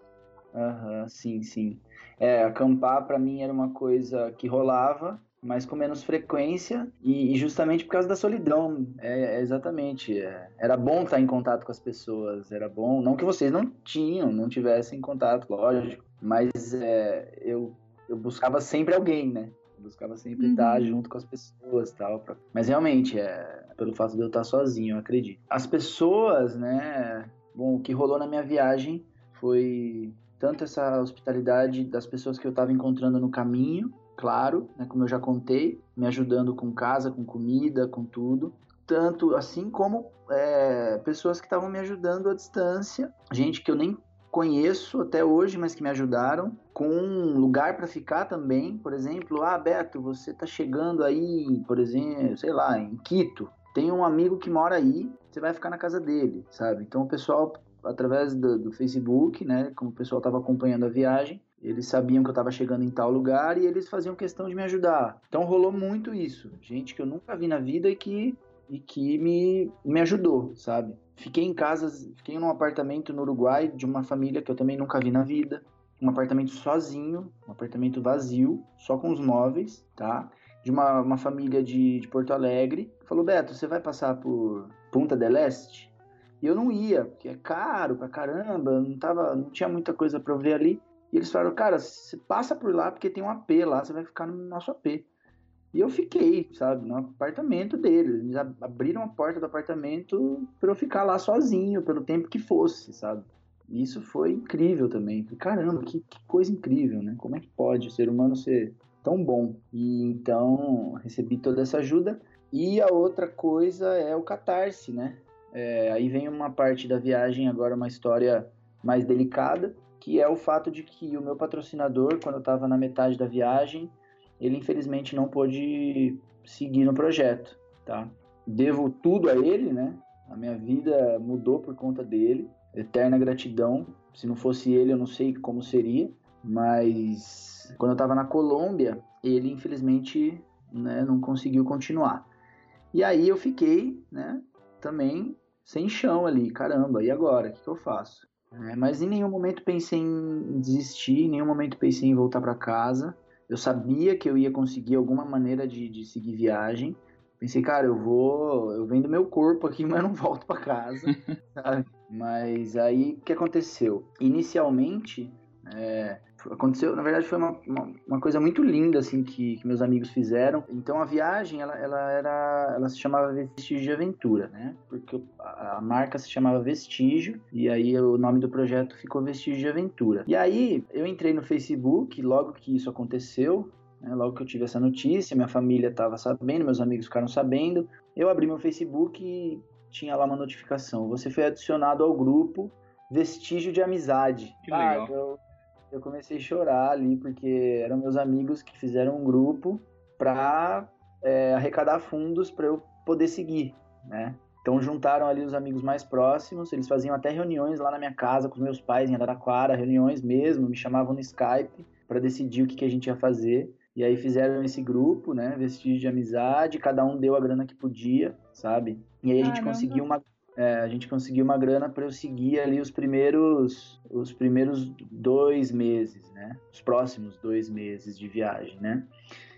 Ah, aham, ah, sim, sim. É, acampar para mim era uma coisa que rolava, mas com menos frequência e, e justamente por causa da solidão. É, é exatamente. É, era bom estar em contato com as pessoas, era bom. Não que vocês não tinham, não tivessem contato, lógico, mas é, eu, eu buscava sempre alguém, né? Buscava sempre uhum. estar junto com as pessoas tal. Pra... Mas realmente, é pelo fato de eu estar sozinho, eu acredito. As pessoas, né? Bom, o que rolou na minha viagem foi tanto essa hospitalidade das pessoas que eu estava encontrando no caminho, claro, né, como eu já contei, me ajudando com casa, com comida, com tudo. Tanto assim como é, pessoas que estavam me ajudando à distância, gente que eu nem conheço até hoje, mas que me ajudaram, com um lugar para ficar também. Por exemplo, ah, Beto, você tá chegando aí, por exemplo, sei lá, em Quito. Tem um amigo que mora aí, você vai ficar na casa dele, sabe? Então o pessoal, através do, do Facebook, né, como o pessoal estava acompanhando a viagem, eles sabiam que eu estava chegando em tal lugar e eles faziam questão de me ajudar. Então rolou muito isso. Gente que eu nunca vi na vida e que, e que me, me ajudou, sabe? Fiquei em casas, fiquei num apartamento no Uruguai de uma família que eu também nunca vi na vida. Um apartamento sozinho, um apartamento vazio, só com os móveis, tá? de uma, uma família de, de Porto Alegre. Falou, Beto, você vai passar por Punta del Este? E eu não ia, porque é caro pra caramba, não, tava, não tinha muita coisa pra ver ali. E eles falaram, cara, você passa por lá porque tem um AP lá, você vai ficar no nosso AP. E eu fiquei, sabe, no apartamento deles. Eles abriram a porta do apartamento para eu ficar lá sozinho, pelo tempo que fosse, sabe? Isso foi incrível também. Caramba, que, que coisa incrível, né? Como é que pode o ser humano ser tão bom? E então recebi toda essa ajuda. E a outra coisa é o catarse, né? É, aí vem uma parte da viagem, agora uma história mais delicada, que é o fato de que o meu patrocinador, quando eu estava na metade da viagem, ele infelizmente não pôde seguir no projeto, tá? Devo tudo a ele, né? A minha vida mudou por conta dele. Eterna gratidão. Se não fosse ele, eu não sei como seria. Mas quando eu estava na Colômbia, ele infelizmente né, não conseguiu continuar. E aí eu fiquei, né? Também sem chão ali. Caramba, e agora? O que, que eu faço? É, mas em nenhum momento pensei em desistir, em nenhum momento pensei em voltar para casa. Eu sabia que eu ia conseguir alguma maneira de, de seguir viagem. Pensei, cara, eu vou. Eu venho do meu corpo aqui, mas não volto para casa. sabe? Mas aí o que aconteceu? Inicialmente, é, aconteceu, na verdade foi uma, uma, uma, coisa muito linda assim que, que, meus amigos fizeram. Então a viagem ela, ela era, ela se chamava Vestígio de Aventura, né? Porque a, a, marca se chamava Vestígio e aí o nome do projeto ficou Vestígio de Aventura. E aí eu entrei no Facebook logo que isso aconteceu. Né, logo que eu tive essa notícia, minha família estava sabendo, meus amigos ficaram sabendo. Eu abri meu Facebook e tinha lá uma notificação. Você foi adicionado ao grupo Vestígio de Amizade. Que legal. Ah, eu, eu comecei a chorar ali, porque eram meus amigos que fizeram um grupo para é, arrecadar fundos para eu poder seguir, né? Então juntaram ali os amigos mais próximos, eles faziam até reuniões lá na minha casa com os meus pais em Araraquara, reuniões mesmo, me chamavam no Skype para decidir o que, que a gente ia fazer. E aí fizeram esse grupo, né? Vestígio de amizade, cada um deu a grana que podia, sabe? E aí a gente conseguiu uma é, a gente conseguiu uma grana para eu seguir ali os primeiros os primeiros dois meses, né? Os próximos dois meses de viagem, né?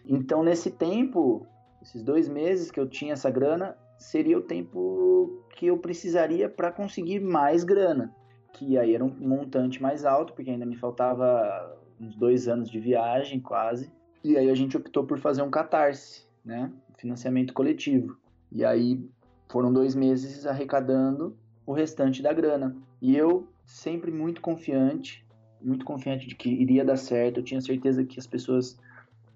Então nesse tempo, esses dois meses que eu tinha essa grana, seria o tempo que eu precisaria para conseguir mais grana, que aí era um montante mais alto, porque ainda me faltava uns dois anos de viagem quase. E aí a gente optou por fazer um catarse, né? Financiamento coletivo. E aí foram dois meses arrecadando o restante da grana. E eu sempre muito confiante, muito confiante de que iria dar certo. Eu tinha certeza que as pessoas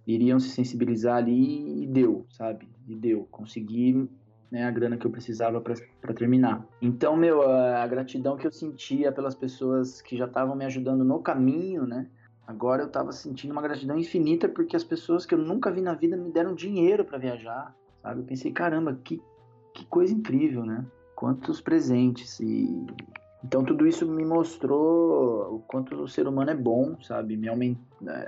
iriam se sensibilizar ali e deu, sabe? E deu. Consegui né, a grana que eu precisava para terminar. Então, meu, a, gratidão que eu sentia pelas pessoas que já estavam me ajudando no caminho, né? Agora eu estava sentindo uma gratidão infinita porque as pessoas que eu nunca vi na vida me deram dinheiro para viajar, sabe? Eu pensei, caramba, que que coisa incrível, né? Quantos presentes e então tudo isso me mostrou o quanto o ser humano é bom, sabe? Me aument...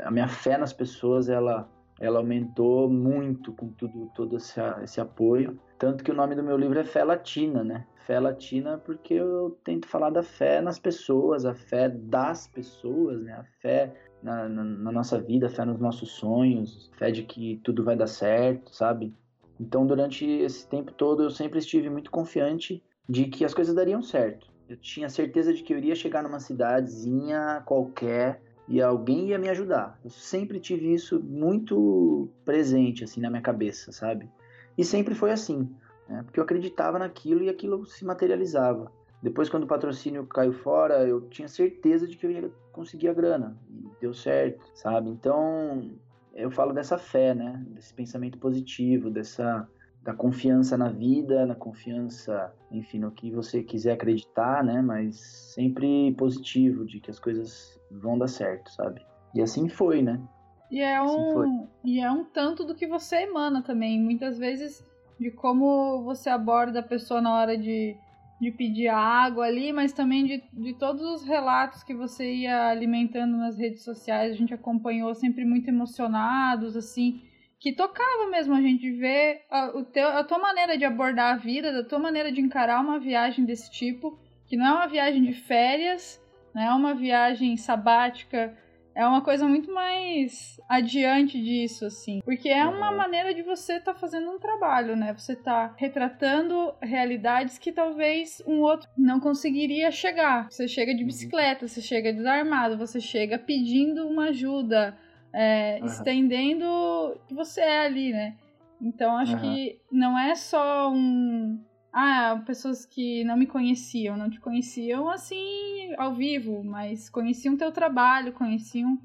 A minha fé nas pessoas ela ela aumentou muito com tudo todo esse, esse apoio, tanto que o nome do meu livro é Fé Latina, né? Fé Latina porque eu tento falar da fé nas pessoas, a fé das pessoas, né? A fé na, na, na nossa vida, a fé nos nossos sonhos, fé de que tudo vai dar certo, sabe? Então, durante esse tempo todo, eu sempre estive muito confiante de que as coisas dariam certo. Eu tinha certeza de que eu iria chegar numa cidadezinha qualquer e alguém ia me ajudar. Eu sempre tive isso muito presente assim na minha cabeça, sabe? E sempre foi assim, né? porque eu acreditava naquilo e aquilo se materializava. Depois, quando o patrocínio caiu fora, eu tinha certeza de que eu ia conseguir a grana. E deu certo, sabe? Então, eu falo dessa fé, né? Desse pensamento positivo, dessa da confiança na vida, na confiança, enfim, no que você quiser acreditar, né? Mas sempre positivo, de que as coisas vão dar certo, sabe? E assim foi, né? E é um, assim e é um tanto do que você emana também, muitas vezes de como você aborda a pessoa na hora de de pedir água ali, mas também de, de todos os relatos que você ia alimentando nas redes sociais, a gente acompanhou sempre muito emocionados, assim, que tocava mesmo a gente ver a, o teu, a tua maneira de abordar a vida, da tua maneira de encarar uma viagem desse tipo, que não é uma viagem de férias, não é uma viagem sabática é uma coisa muito mais adiante disso, assim. Porque é uma Uhum. maneira de você estar fazendo um trabalho, né? Você tá retratando realidades que talvez um outro não conseguiria chegar. Você chega Uhum. de bicicleta, você chega desarmado, você chega pedindo uma ajuda, é, Uhum. estendendo o que você é ali, né? Então acho Uhum. que não é só um. Ah, pessoas que não me conheciam, não te conheciam assim ao vivo, mas conheciam teu trabalho, conheciam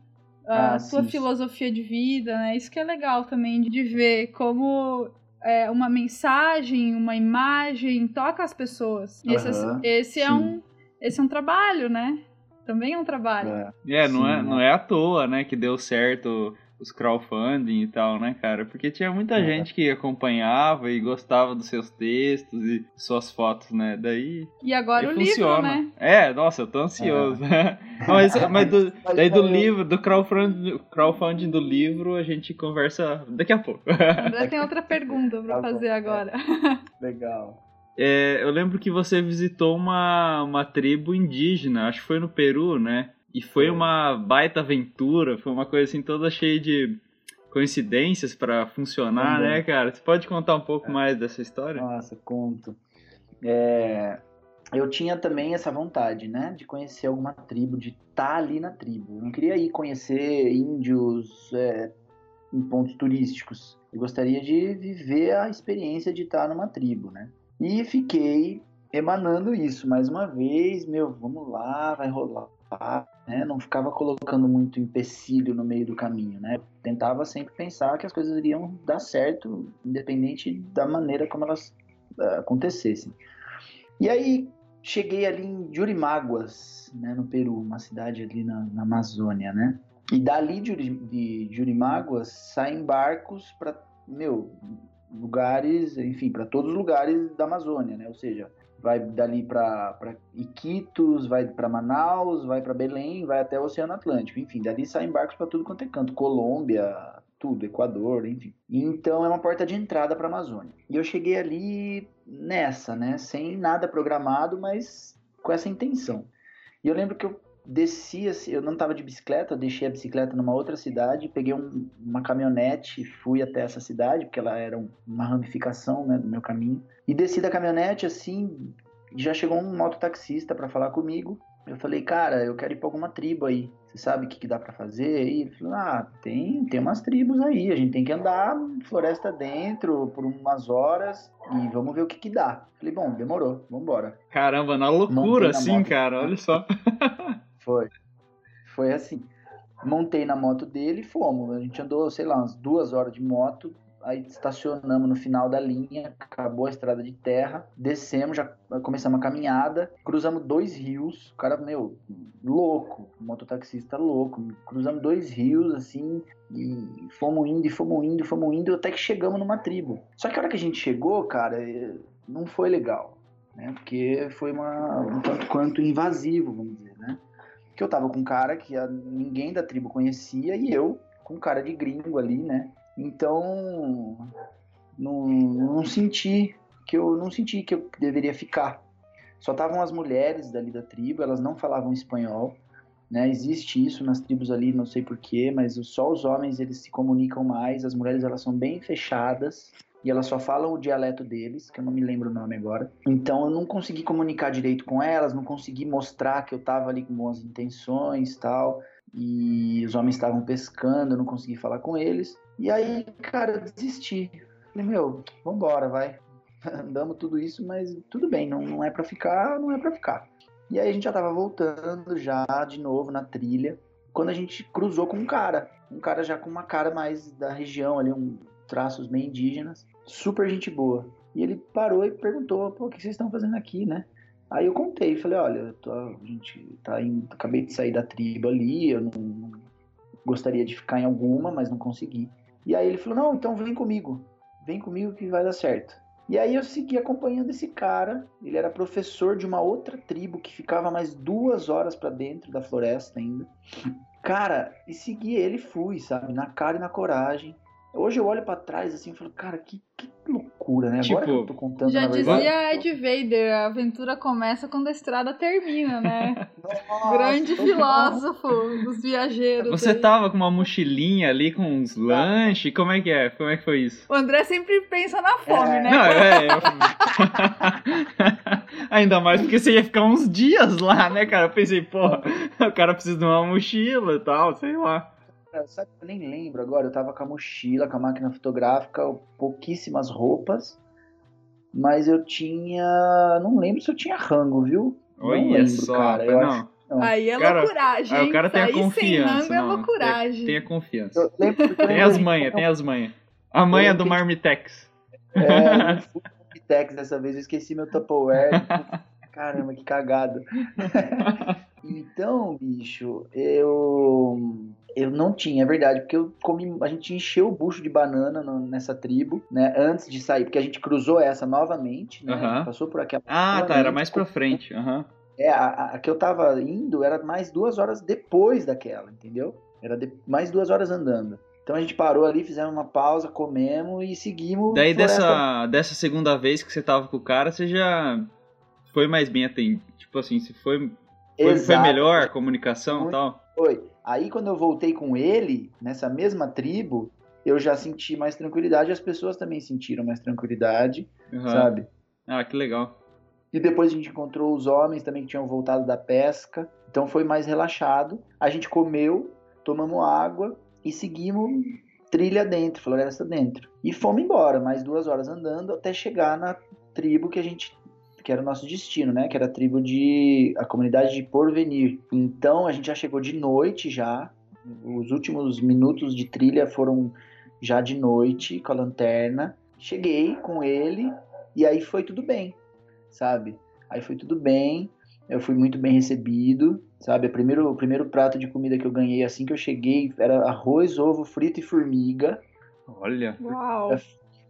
a Ah, tua sim. filosofia de vida, né? Isso que é legal também de ver como é, uma mensagem, uma imagem toca as pessoas. E esse, esse é sim. um esse é um trabalho, né? Também é um trabalho. É. É, não, é, Sim, não é à toa, né, que deu certo os crowdfunding e tal, né, cara? Porque tinha muita É. gente que acompanhava e gostava dos seus textos e suas fotos, né? Daí, E agora daí o funciona. livro, né? É, nossa, eu tô ansioso. mas, mas do, Mas daí do livro, do crowdfunding, crowdfunding do livro, a gente conversa daqui a pouco. André tem outra pergunta pra Tá bom. fazer agora. Legal. É, eu lembro que você visitou uma, uma tribo indígena, acho que foi no Peru, né? E foi uma baita aventura, foi uma coisa assim toda cheia de coincidências pra funcionar, Também. né, cara? Você pode contar um pouco mais dessa história? Nossa, conto. É, eu tinha também essa vontade, né, de conhecer alguma tribo, de estar ali na tribo. Eu não queria ir conhecer índios é, em pontos turísticos. Eu gostaria de viver a experiência de estar numa tribo, né? E fiquei emanando isso mais uma vez, meu, vamos lá, vai rolar, né? Não ficava colocando muito empecilho no meio do caminho, né? Tentava sempre pensar que as coisas iriam dar certo, independente da maneira como elas eh, acontecessem. E aí cheguei ali em Jurimáguas, né, no Peru, uma cidade ali na, na Amazônia, né? E dali de Jurimáguas saem barcos para, meu, lugares, enfim, para todos os lugares da Amazônia, né? Ou seja, vai dali para Iquitos, vai para Manaus, vai para Belém, vai até o Oceano Atlântico. Enfim, dali saem barcos para tudo quanto é canto, Colômbia, tudo, Equador, enfim. Então é uma porta de entrada para a Amazônia. E eu cheguei ali nessa, né, sem nada programado, mas com essa intenção. E eu lembro que eu desci, assim, eu não estava de bicicleta, eu deixei a bicicleta numa outra cidade, peguei um- uma caminhonete, fui até essa cidade, porque ela era um- uma ramificação, né, do meu caminho. E desci da caminhonete, assim, e já chegou um mototaxista para falar comigo. Eu falei, cara, eu quero ir para alguma tribo aí. Você sabe o que, que dá para fazer aí? Ele falou, ah, tem, tem umas tribos aí. A gente tem que andar floresta dentro por umas horas e vamos ver o que, que dá. Falei, bom, demorou, vambora. Caramba, na loucura, assim, cara, olha só. Foi. Foi assim. Montei na moto dele e fomos. A gente andou, sei lá, umas duas horas de moto. Aí estacionamos no final da linha, acabou a estrada de terra, descemos, já começamos a caminhada, cruzamos dois rios, o cara, meu, louco, mototaxista louco, cruzamos dois rios, assim, e fomos indo, e fomos indo, e fomos indo, até que chegamos numa tribo. Só que a hora que a gente chegou, cara, eh, não foi legal, né, porque foi uma, um tanto quanto invasivo, vamos dizer. Que eu tava com um cara que a- ninguém da tribo conhecia, e eu com cara de gringo ali, né, então, não, não senti que eu não senti que eu deveria ficar. Só estavam as mulheres dali da tribo, elas não falavam espanhol, né? Existe isso nas tribos ali, não sei porquê, mas só os homens eles se comunicam mais, as mulheres elas são bem fechadas e elas só falam o dialeto deles, que eu não me lembro o nome agora. Então eu não consegui comunicar direito com elas, não consegui mostrar que eu tava ali com boas intenções, tal e os homens estavam pescando, eu não consegui falar com eles. E aí, cara, eu desisti. Falei, meu, vambora, vai. Andamos tudo isso, mas tudo bem, não, não é pra ficar, não é pra ficar. E aí a gente já tava voltando já de novo na trilha, quando a gente cruzou com um cara. Um cara já com uma cara mais da região ali, um traços bem indígenas. Super gente boa. E ele parou e perguntou, pô, o que vocês estão fazendo aqui, né? Aí eu contei, falei, olha, tô- a gente tá indo, acabei de sair da tribo ali, eu não, não gostaria de ficar em alguma, mas não consegui. E aí ele falou, não, então vem comigo, vem comigo que vai dar certo. E aí eu segui acompanhando esse cara, ele era professor de uma outra tribo que ficava mais duas horas pra dentro da floresta ainda. Cara, e segui ele fui, sabe, na cara e na coragem. Hoje eu olho pra trás assim e falo, cara, que, que loucura, né? Agora Tipo, que eu tô contando, Já dizia Ed Vader, a aventura começa quando a estrada termina, né? Nossa, Grande filósofo dos viajeiros. Você aí. tava com uma mochilinha ali com uns lanches, como é que é? Como é que foi isso? O André sempre pensa na fome, É. né? Não, é. eu- Ainda mais porque você ia ficar uns dias lá, né, cara? Eu pensei, porra, o cara precisa de uma mochila e tal, sei lá. Cara, Sabe, eu nem lembro agora, eu tava com a mochila, com a máquina fotográfica, pouquíssimas roupas, mas eu tinha. Não lembro se eu tinha rango, viu? não Olha lembro, só, cara. Eu, não. acho, não. Aí é Cara, loucuragem. Aí o cara tem a Sair sem confiança. rango é não, loucuragem. Tem a confiança. eu lembro, eu Tem lembro as de manhas, tem as manhas. A manha do Marmitex. É, eu não fui no Pitex dessa vez, eu esqueci meu Tupperware. Caramba, que cagado. então, bicho, eu eu não tinha, é verdade, porque eu comi, a gente encheu o bucho de banana no- nessa tribo, né, antes de sair, porque a gente cruzou essa novamente, né, Aham. passou por aquela Ah, tá, era mais pra frente. aham. É, a, a- que eu tava indo era mais duas horas depois daquela, entendeu? Era de- mais duas horas andando. Então a gente parou ali, fizemos uma pausa, comemos e seguimos. Daí floresta dessa, dessa segunda vez que você tava com o cara, você já foi mais bem atendido. Tipo assim, se foi, foi, foi melhor a comunicação e tal. Foi. Aí quando eu voltei com ele, nessa mesma tribo, eu já senti mais tranquilidade, as pessoas também sentiram mais tranquilidade, Aham. sabe? Ah, que legal. E depois a gente encontrou os homens também que tinham voltado da pesca, então foi mais relaxado. A gente comeu, tomamos água e seguimos trilha dentro, floresta dentro. E fomos embora, mais duas horas andando até chegar na tribo que a gente que era o nosso destino, né? Que era a tribo de a comunidade de Porvenir. Então a gente já chegou de noite já. Os últimos minutos de trilha foram já de noite com a lanterna. Cheguei com ele e aí foi tudo bem, sabe? Aí foi tudo bem. Eu fui muito bem recebido, sabe? O primeiro, o primeiro prato de comida que eu ganhei assim que eu cheguei era arroz, ovo frito e formiga. Olha. Uau.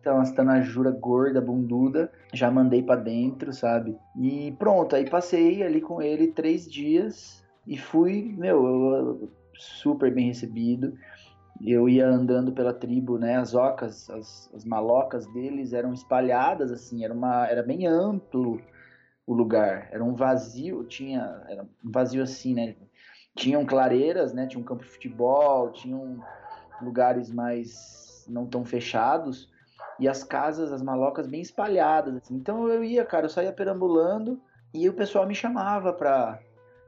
Então, as tanajura gorda, bunduda, já mandei pra dentro, sabe? E pronto, aí passei ali com ele três dias e fui, meu, eu- super bem recebido. Eu ia andando pela tribo, né? As ocas, as, as malocas deles eram espalhadas, assim, era, uma, era bem amplo o lugar. Era um vazio, tinha. Era um vazio assim, né? Tinham clareiras, né? Tinha um campo de futebol, tinham lugares mais não tão fechados e as casas, as malocas bem espalhadas. assim. Então eu ia, cara, eu saía perambulando e o pessoal me chamava pra,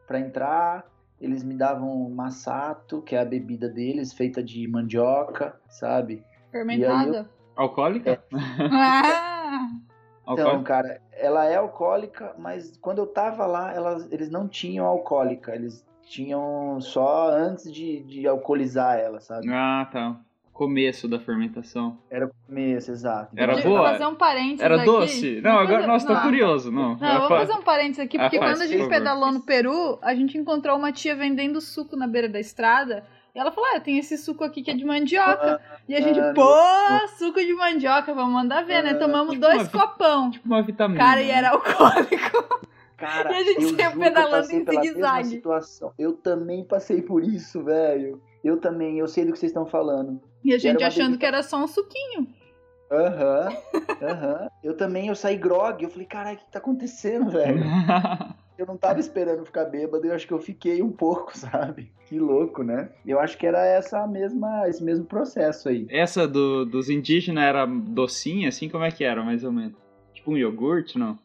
pra entrar. Eles me davam massato, que é a bebida deles, feita de mandioca, sabe? Fermentada. Alcoólica? Ah! Então, cara, ela é alcoólica, mas quando eu tava lá, elas, eles não tinham alcoólica. Eles tinham só antes de, de alcoolizar ela, sabe? Ah, tá. Começo da fermentação. Era o começo, exato. Era Deixa eu boa? fazer um parênteses Era aqui. doce? Não, Vamos agora, fazer- nossa, tô não. curioso. Não, Não, vamos fazer um parênteses aqui, Ah, porque faz, quando a gente pedalou no Peru, a gente encontrou uma tia vendendo suco na beira da estrada. E ela falou: Ah, tem esse suco aqui que é de mandioca. E a gente, ah, pô, suco de mandioca, vamos mandar ver, né? Ah, Tomamos tipo dois copão. Tipo uma vitamina. Cara, e né? era alcoólico. Cara, E a gente eu pedalando em zigue-zague. situação. Eu também passei por isso, velho. Eu também, eu sei do que vocês estão falando. E a gente achando que era só um suquinho. Aham, aham. Eu também, eu saí grog. Eu falei, caralho, o que tá acontecendo, velho? Eu não tava esperando ficar bêbado, eu acho que eu fiquei um pouco, sabe? Que louco, né? Eu acho que era essa mesma, esse mesmo processo aí. Essa do, dos indígenas era docinha, assim? Como é que era, mais ou menos? Tipo um iogurte, não?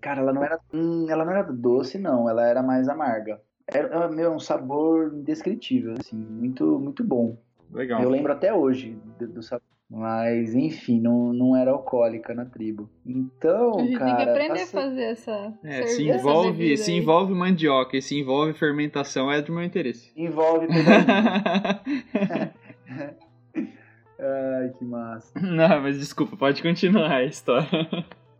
Cara, ela não era, hum, ela não era doce, não. Ela era mais amarga. Era, era, meu, um sabor indescritível, assim, muito, muito bom. Legal. Eu lembro até hoje do, do sabor. Mas, enfim, não, não era alcoólica na tribo. Então, A gente cara. tem que aprender a fazer essa. É, se envolve, se aí. envolve mandioca e se envolve fermentação é do meu interesse. Envolve. Ai, que massa. não, mas desculpa, pode continuar a história.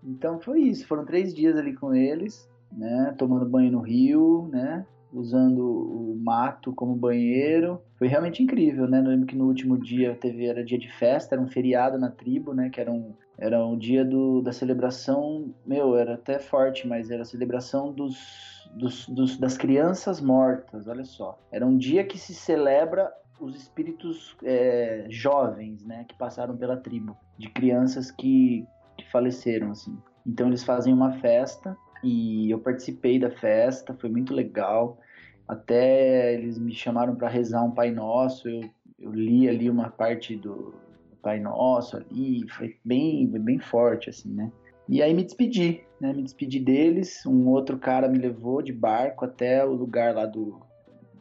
Então foi isso. Foram três dias ali com eles, né? Tomando banho no rio, né? Usando o mato como banheiro. Foi realmente incrível, né? Eu lembro que no último dia teve, era dia de festa, era um feriado na tribo, né? Que era um, era um dia do, da celebração. Meu, era até forte, mas era a celebração dos, dos, dos- das crianças mortas. Olha só. Era um dia que se celebra os espíritos é, jovens, né, que passaram pela tribo, de crianças que, que faleceram, assim. Então eles fazem uma festa e eu participei da festa, foi muito legal. Até eles me chamaram para rezar um Pai Nosso, eu, eu li ali uma parte do Pai Nosso ali, foi bem, bem forte, assim, né? E aí me despedi, né? Me despedi deles. Um outro cara me levou de barco até o lugar lá do,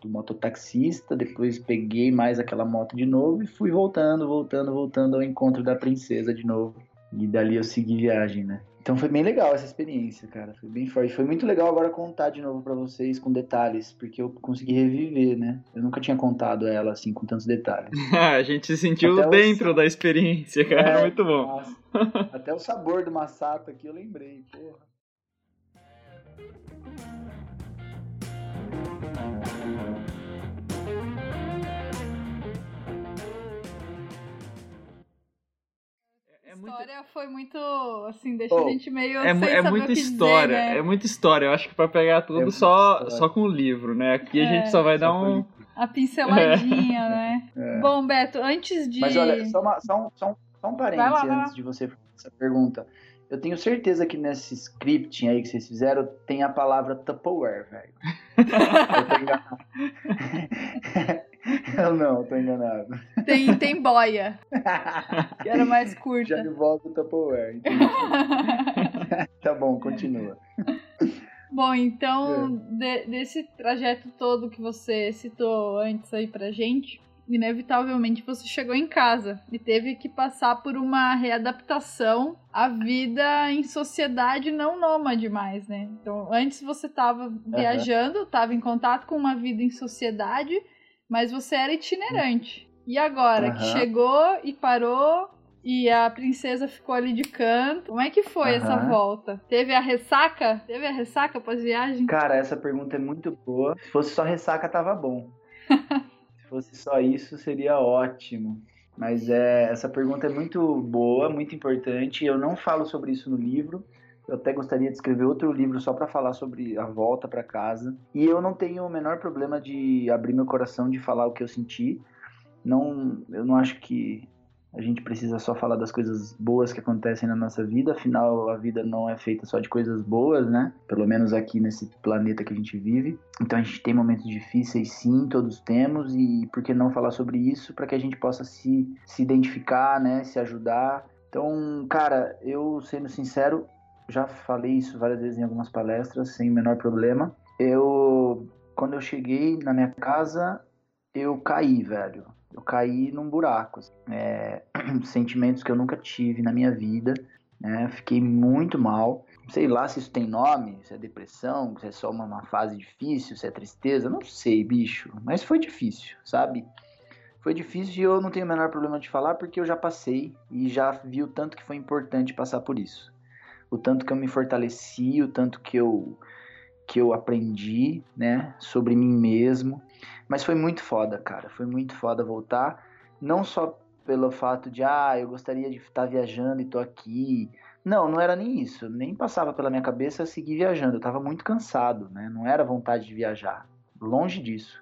do mototaxista. Depois peguei mais aquela moto de novo e fui voltando, voltando, voltando ao encontro da princesa de novo. E dali eu segui viagem, né? Então foi bem legal essa experiência, cara. Foi bem forte. Foi muito legal agora contar de novo para vocês com detalhes, porque eu consegui reviver, né? Eu nunca tinha contado ela assim com tantos detalhes. a gente se sentiu Até o dentro sa- da experiência, cara. É, Muito bom. nossa. Até o sabor do massato aqui eu lembrei, porra. É A muito, história foi muito, assim, deixa Oh, a gente meio é, sem é saber muita o que dizer, história, né? é muita história. Eu acho que pra pegar tudo muita só, história. só com o livro, né? Aqui a É. gente só vai dar Só um. A pinceladinha, né? É. Bom, Beto, antes de... Mas olha, só, uma- só um, só um, só um parênteses lá. antes de você fazer essa pergunta. Eu tenho certeza que nesse scripting aí que vocês fizeram tem a palavra Tupperware, velho. eu tô enganado. eu não, eu tô enganado. Tem, tem boia, que era mais curta. Já me volta o Tupperware. entendi. tá bom, continua. Bom, É. então, de- desse trajeto todo que você citou antes aí pra gente, inevitavelmente você chegou em casa e teve que passar por uma readaptação à vida em sociedade não nômade mais, né? Então, antes você estava viajando, estava em contato com uma vida em sociedade, mas você era itinerante. E agora que Aham. chegou e parou e a princesa ficou ali de canto, como é que foi essa Aham. volta? Teve a ressaca? Teve a ressaca pós-viagem? Cara, essa pergunta é muito boa. Se fosse só ressaca, tava bom. Se fosse só isso, seria ótimo. Mas é, essa pergunta é muito boa, muito importante. Eu não falo sobre isso no livro. Eu até gostaria de escrever outro livro só para falar sobre a volta para casa. E eu não tenho o menor problema de abrir meu coração de falar o que eu senti. Não, eu não acho que a gente precisa só falar das coisas boas que acontecem na nossa vida, afinal a vida não é feita só de coisas boas, né? Pelo menos aqui nesse planeta que a gente vive. Então a gente tem momentos difíceis, sim, todos temos, e por que não falar sobre isso para que a gente possa se, se identificar, né? Se ajudar. Então, cara, eu sendo sincero, já falei isso várias vezes em algumas palestras, sem o menor problema. Eu, quando eu cheguei na minha casa, eu caí, velho. Eu caí num buraco. assim. É, sentimentos que eu nunca tive na minha vida. Né? Fiquei muito mal. Sei lá se isso tem nome, se é depressão, se é só uma, uma fase difícil, se é tristeza. Não sei, bicho. Mas foi difícil, sabe? Foi difícil e eu não tenho o menor problema de falar porque eu já passei e já vi o tanto que foi importante passar por isso. O tanto que eu me fortaleci, o tanto que eu que eu aprendi, né, sobre mim mesmo. Mas foi muito foda, cara. Foi muito foda voltar. Não só pelo fato de, ah, eu gostaria de estar viajando e tô aqui. Não, não era nem isso. Nem passava pela minha cabeça seguir viajando. Eu tava muito cansado, né? Não era vontade de viajar. Longe disso.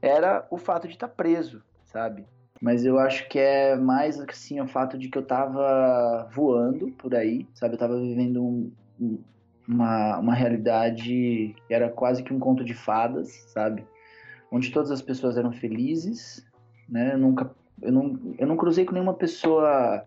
Era o fato de estar preso, sabe? Mas eu acho que é mais assim o fato de que eu tava voando por aí, sabe? Eu tava vivendo um, um, uma, uma realidade que era quase que um conto de fadas, sabe? Onde todas as pessoas eram felizes, né? Eu nunca, eu não, eu não cruzei com nenhuma pessoa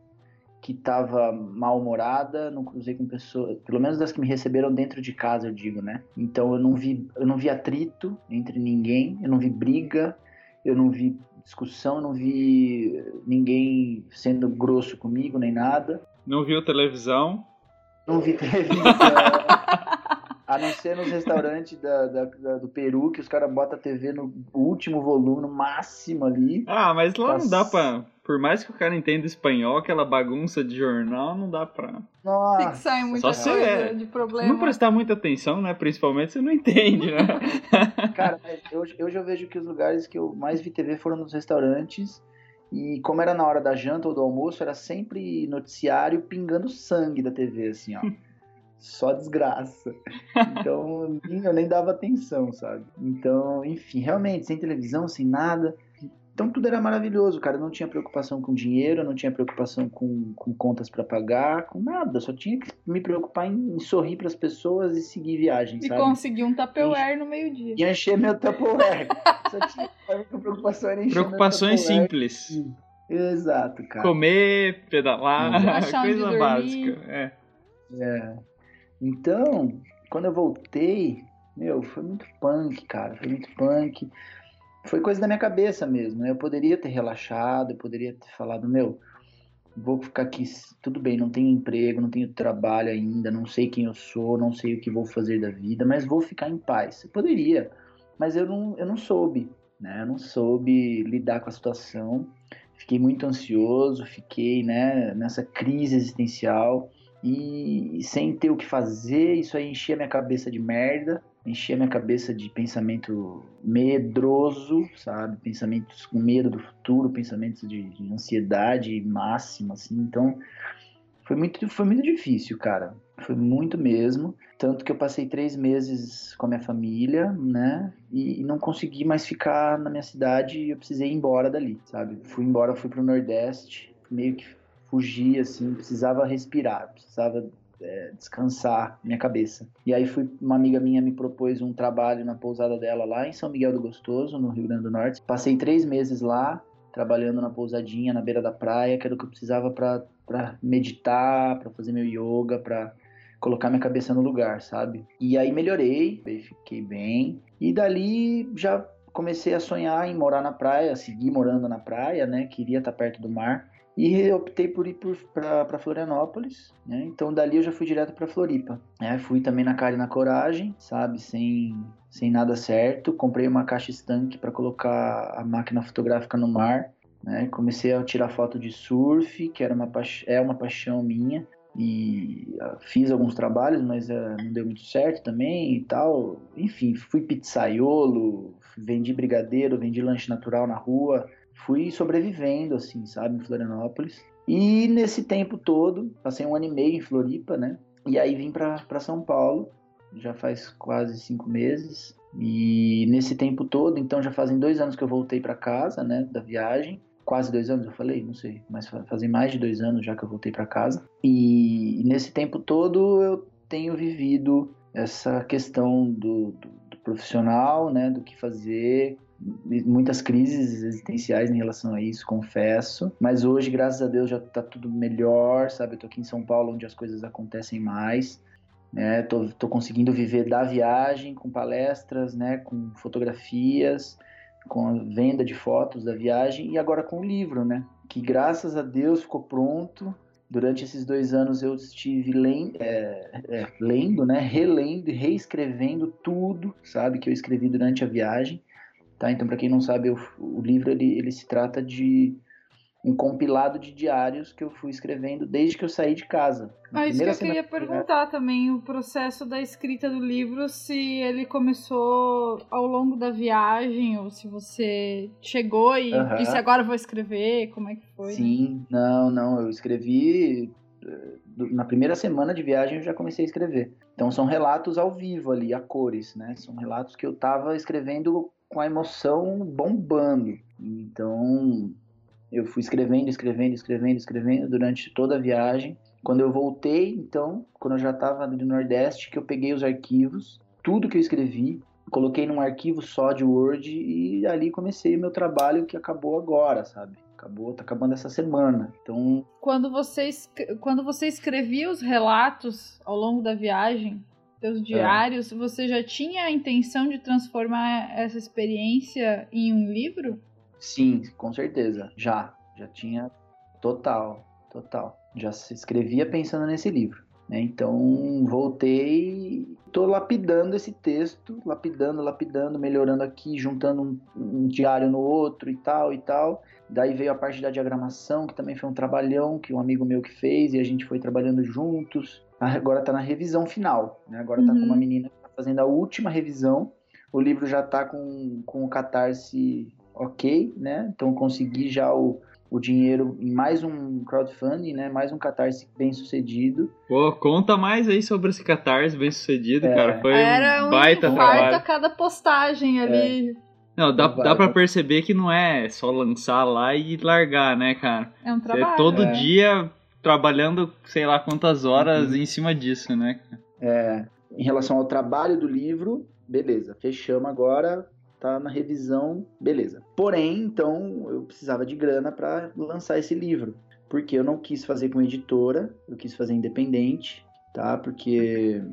que estava mal-humorada, não cruzei com pessoas, pelo menos das que me receberam dentro de casa, eu digo, né? Então eu não vi, eu não vi atrito entre ninguém, eu não vi briga, eu não vi discussão, eu não vi ninguém sendo grosso comigo nem nada. Não viu televisão? Não vi televisão. A não ser nos restaurantes da, da- da- do Peru, que os caras botam a TV no último volume, no máximo ali. Ah, mas lá não dá pra. Por mais que o cara entenda espanhol, aquela bagunça de jornal, não dá pra. Nossa. Fixar em muita Só se coisa é- de problema. não prestar muita atenção, né? Principalmente, você não entende, né? Cara, hoje eu vejo que os lugares que eu mais vi TV foram nos restaurantes. E como era na hora da janta ou do almoço, era sempre noticiário pingando sangue da TV, assim, ó. Só desgraça. Então, nem- eu nem dava atenção, sabe? Então, enfim, realmente, sem televisão, sem nada. Então tudo era maravilhoso, cara. Eu não tinha preocupação com dinheiro, eu não tinha preocupação com, com contas para pagar, com nada. Só tinha que me preocupar em, em sorrir para as pessoas e seguir viagem, E sabe? conseguir um Tupperware no meio-dia. E encher meu Tupperware. Só tinha a única preocupação era encher Preocupações simples. Exato, cara. Comer, pedalar, coisa básica. É. É. Então, quando eu voltei, meu, foi muito punk, cara. Foi muito punk. Foi coisa da minha cabeça mesmo, né? Eu poderia ter relaxado, eu poderia ter falado, meu, vou ficar aqui, tudo bem, não tenho emprego, não tenho trabalho ainda, não sei quem eu sou, não sei o que vou fazer da vida, mas vou ficar em paz. Eu poderia, mas eu não, eu não soube, né? Eu não soube lidar com a situação. Fiquei muito ansioso, fiquei, né, nessa crise existencial e sem ter o que fazer, isso aí enchia minha cabeça de merda, enchia minha cabeça de pensamento medroso, sabe? Pensamentos com medo do futuro, pensamentos de, de ansiedade máxima, assim. Então, foi muito, foi muito difícil, cara. Foi muito mesmo. Tanto que eu passei três meses com a minha família, né? E, e não consegui mais ficar na minha cidade e eu precisei ir embora dali, sabe? Fui embora, fui pro Nordeste, meio que fugi, assim, precisava respirar, precisava é, descansar minha cabeça. E aí fui, uma amiga minha me propôs um trabalho na pousada dela lá em São Miguel do Gostoso, no Rio Grande do Norte. Passei três meses lá, trabalhando na pousadinha, na beira da praia, que era o que eu precisava para meditar, para fazer meu yoga, para colocar minha cabeça no lugar, sabe? E aí melhorei, fiquei bem. E dali já comecei a sonhar em morar na praia, seguir morando na praia, né? Queria estar perto do mar. E optei por ir para Florianópolis, né? Então dali eu já fui direto para Floripa. Né? Fui também na cara e na coragem, sabe? Sem, sem nada certo. Comprei uma caixa estanque para colocar a máquina fotográfica no mar. Né? Comecei a tirar foto de surf, que era uma é uma paixão minha. E uh, fiz alguns trabalhos, mas uh, não deu muito certo também e tal. Enfim, fui pizzaiolo, vendi brigadeiro, vendi lanche natural na rua fui sobrevivendo, assim, sabe, em Florianópolis. E nesse tempo todo, passei um ano e meio em Floripa, né? E aí vim para São Paulo, já faz quase cinco meses. E nesse tempo todo, então já fazem dois anos que eu voltei para casa, né, da viagem. Quase dois anos, eu falei, não sei, mas fazem mais de dois anos já que eu voltei para casa. E nesse tempo todo eu tenho vivido essa questão do, do, do profissional, né, do que fazer, muitas crises existenciais em relação a isso, confesso. Mas hoje, graças a Deus, já tá tudo melhor, sabe? Eu tô aqui em São Paulo, onde as coisas acontecem mais. Né? Tô, tô conseguindo viver da viagem, com palestras, né? Com fotografias, com a venda de fotos da viagem e agora com o livro, né? Que graças a Deus ficou pronto. Durante esses dois anos eu estive lendo, é, é, lendo, né? Relendo reescrevendo tudo, sabe? Que eu escrevi durante a viagem. Tá? Então, para quem não sabe, o, o livro ele, ele se trata de um compilado de diários que eu fui escrevendo desde que eu saí de casa. Ah, isso que eu queria perguntar também, o processo da escrita do livro, se ele começou ao longo da viagem, ou se você chegou e Aham. disse agora eu vou escrever, como é que foi? Sim, não, não, eu escrevi eh, na primeira semana de viagem eu já comecei a escrever. Então são relatos ao vivo ali, a cores, né? São relatos que eu tava escrevendo com a emoção bombando. Então eu fui escrevendo, escrevendo, escrevendo, escrevendo durante toda a viagem. Quando eu voltei, então, quando eu já estava no Nordeste, que eu peguei os arquivos, tudo que eu escrevi, coloquei num arquivo só de Word e ali comecei meu trabalho que acabou agora, sabe? Acabou, tá acabando essa semana. Então, Quando você, quando você escrevia os relatos ao longo da viagem, É. seus diários, você já tinha a intenção de transformar essa experiência em um livro? sim, com certeza, já, já tinha total, total. Já se escrevia pensando nesse livro. né? Então, voltei, tô lapidando esse texto, lapidando, lapidando, melhorando aqui, juntando um, um diário no outro e tal e tal. Daí veio a parte da diagramação, que também foi um trabalhão que um amigo meu que fez e a gente foi trabalhando juntos. Agora tá na revisão final, né? Agora tá com Uhum. uma menina que tá fazendo a última revisão. O livro já tá com, com o catarse ok, né? Então consegui já o, o dinheiro em mais um crowdfunding, né? Mais um catarse bem sucedido. Pô, conta mais aí sobre esse catarse bem sucedido, É. cara. Foi Era um um baita a trabalho. cada postagem ali. Não, dá, dá pra perceber que não é só lançar lá e largar, né, cara? É um Você trabalho. é todo É. dia trabalhando, sei lá quantas horas Uhum. em cima disso, né? É, em relação ao trabalho do livro, beleza, fechamos agora, tá na revisão, beleza. Porém, então, eu precisava de grana para lançar esse livro, porque eu não quis fazer com editora, eu quis fazer independente, tá? Porque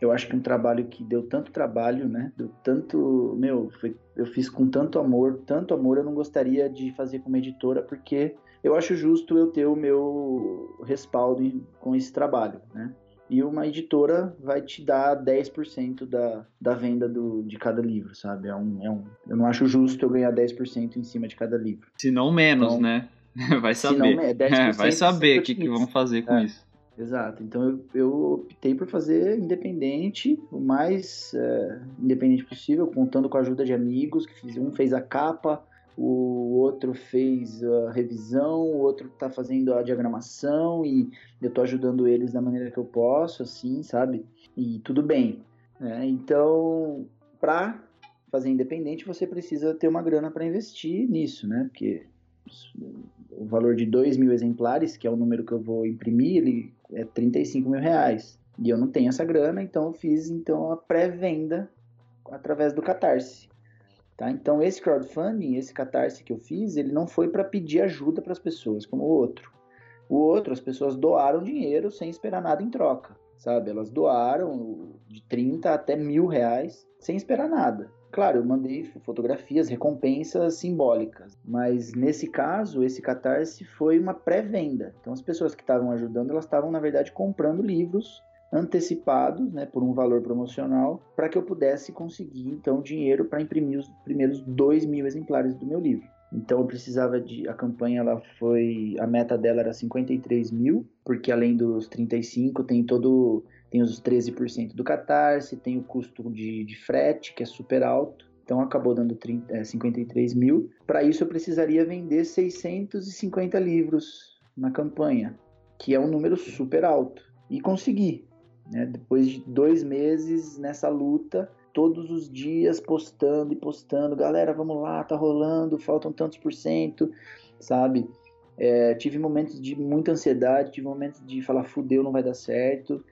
eu acho que um trabalho que deu tanto trabalho, né? Deu tanto, meu, foi- eu fiz com tanto amor, tanto amor, eu não gostaria de fazer com uma editora, porque eu acho justo eu ter o meu respaldo com esse trabalho, né? e uma editora vai te dar 10% da, da venda do, de cada livro, sabe? É um, é um, eu não acho justo eu ganhar 10% em cima de cada livro. Se não menos, Então, né? Vai se não saber. me- é 10% vai saber o que, que vão fazer com É. isso. Exato. Então eu, eu optei por fazer independente, o mais é, independente possível, contando com a ajuda de amigos, que fiz, um fez a capa, o outro fez a revisão, o outro tá fazendo a diagramação e eu tô ajudando eles da maneira que eu posso, assim, sabe? E tudo bem. né? Então, para fazer independente, você precisa ter uma grana para investir nisso, né? Porque o valor de 2 mil exemplares, que é o número que eu vou imprimir, ele é 35 mil reais. E eu não tenho essa grana, então eu fiz então a pré-venda através do Catarse. Tá? Então esse crowdfunding, esse Catarse que eu fiz, ele não foi para pedir ajuda para as pessoas, como o outro. O outro, as pessoas doaram dinheiro sem esperar nada em troca, sabe? Elas doaram de 30 até mil reais sem esperar nada. Claro, eu mandei fotografias, recompensas simbólicas, mas nesse caso, esse catarse foi uma pré-venda. Então, as pessoas que estavam ajudando, elas estavam, na verdade, comprando livros antecipados, né, por um valor promocional, para que eu pudesse conseguir, então, dinheiro para imprimir os primeiros 2 mil exemplares do meu livro. Então eu precisava de. A campanha ela foi. A meta dela era 53 mil, porque além dos 35 tem todo. Tem os 13% do catarse, tem o custo de, de frete, que é super alto. Então acabou dando 30, é, 53 mil. Para isso eu precisaria vender 650 livros na campanha, que é um número super alto. E consegui. Né? Depois de dois meses nessa luta, todos os dias postando e postando, galera, vamos lá, tá rolando, faltam tantos por cento, sabe? É, tive momentos de muita ansiedade, tive momentos de falar, fudeu, não vai dar certo,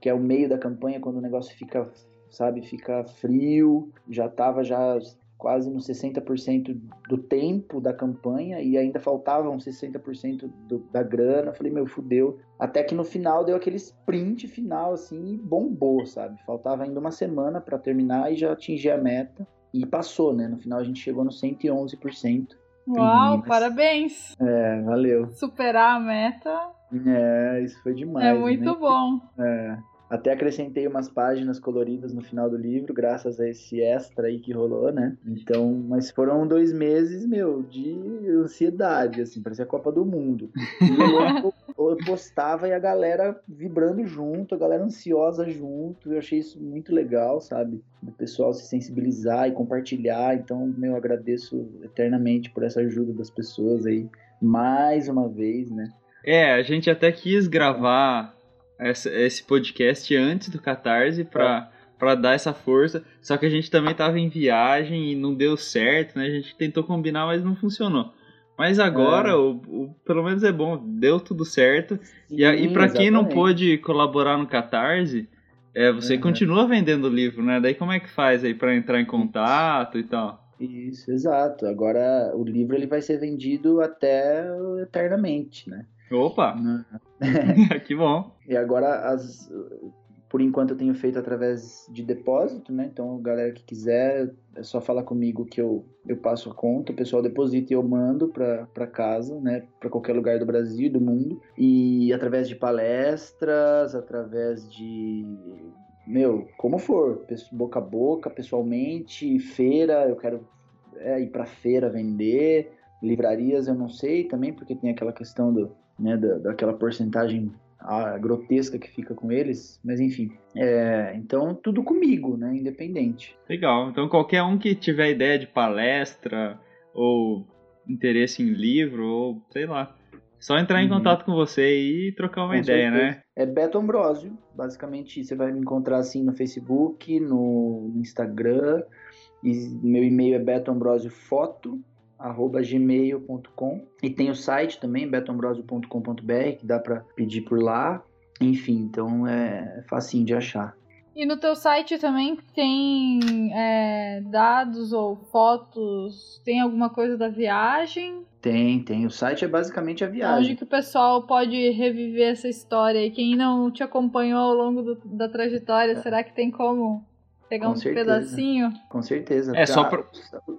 que é o meio da campanha, quando o negócio fica, sabe, fica frio, já tava já quase nos 60% do tempo da campanha e ainda faltavam 60% do, da grana. Falei, meu, fudeu. Até que no final deu aquele sprint final, assim, e bombou, sabe? Faltava ainda uma semana para terminar e já atingi a meta. E passou, né? No final a gente chegou no 111%. Uau, Meninas. parabéns! É, valeu. Superar a meta É, isso foi demais. é muito né? bom. É. Até acrescentei umas páginas coloridas no final do livro, graças a esse extra aí que rolou, né? Então, mas foram dois meses, meu, de ansiedade, assim, parecia a Copa do Mundo. E eu, eu postava e a galera vibrando junto, a galera ansiosa junto. Eu achei isso muito legal, sabe? Do pessoal se sensibilizar e compartilhar. Então, meu, eu agradeço eternamente por essa ajuda das pessoas aí, mais uma vez, né? É, a gente até quis gravar essa- esse podcast antes do Catarse pra, pra dar essa força. Só que a gente também tava em viagem e não deu certo, né? A gente tentou combinar, mas não funcionou. Mas agora, É. o, o- pelo menos é bom, deu tudo certo. E, a- e Sim, pra quem não pôde colaborar no Catarse, é, você Uhum. continua vendendo o livro, né? Daí como é que faz aí pra entrar em contato e tal? Isso, exato. Agora o livro ele vai ser vendido até eternamente, né? Opa, que bom. E agora as por enquanto eu tenho feito através de depósito, né? Então, galera que quiser, é só falar comigo que eu, eu passo a conta, o pessoal deposita e eu mando para casa, né? Para qualquer lugar do Brasil e do mundo. E através de palestras, através de meu, como for, boca a boca, pessoalmente, feira, eu quero é, ir para feira vender, livrarias eu não sei também, porque tem aquela questão do, né, da, daquela porcentagem grotesca que fica com eles, mas enfim. É, então, tudo comigo, né? Independente. Legal. Então qualquer um que tiver ideia de palestra ou interesse em livro ou sei lá, só entrar em Uhum. contato com você e trocar uma Com ideia, certeza. né? É Beto Ambrosio, basicamente você vai me encontrar assim no Facebook, no Instagram, E meu e-mail é betoambrosiofoto@gmail.com e tem o site também betoambrosio.com.br que dá para pedir por lá. Enfim, então é facinho de achar. E no teu site também tem é, dados ou fotos? Tem alguma coisa da viagem? Tem, tem. O site é basicamente a viagem. Onde que o pessoal pode reviver essa história? E quem não te acompanhou ao longo do, da trajetória, é. será que tem como pegar Com um certeza. pedacinho? Com certeza. É, só pra,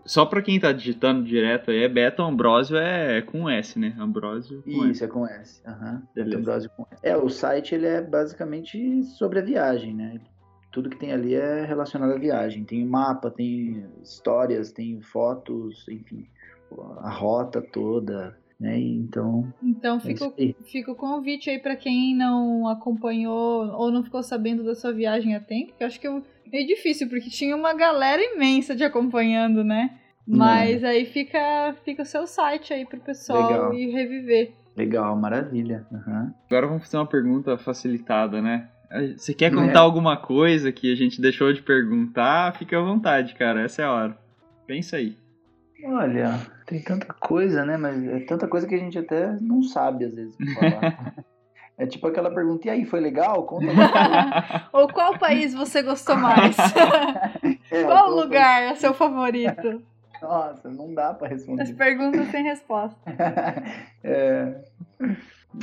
só pra quem tá digitando direto aí, é Beto Ambrosio é com S, né? Ambrosio com Isso, S. é com S. Uhum. Beleza. Ambrosio com S. É, o site ele é basicamente sobre a viagem, né? Tudo que tem ali é relacionado à viagem. Tem mapa, tem histórias, tem fotos, enfim, a rota toda, né? Então, Então é fica, aí. fica o convite aí pra quem não acompanhou ou não ficou sabendo da sua viagem a tempo, que eu acho que é meio difícil, porque tinha uma galera imensa te acompanhando, né? Mas aí fica, fica o seu site aí pro pessoal Legal. ir reviver. Legal, maravilha. Uhum. Agora vamos fazer uma pergunta facilitada, né? Você quer É. contar alguma coisa que a gente deixou de perguntar? Fica à vontade, cara. Essa é a hora. Pensa aí. Olha, tem tanta coisa, né? Mas é tanta coisa que a gente até não sabe às vezes falar. é tipo aquela pergunta, e aí, foi legal? Conta. Ou qual país você gostou mais? É, qual lugar é seu favorito? Nossa, não dá pra responder. As perguntas sem resposta. é,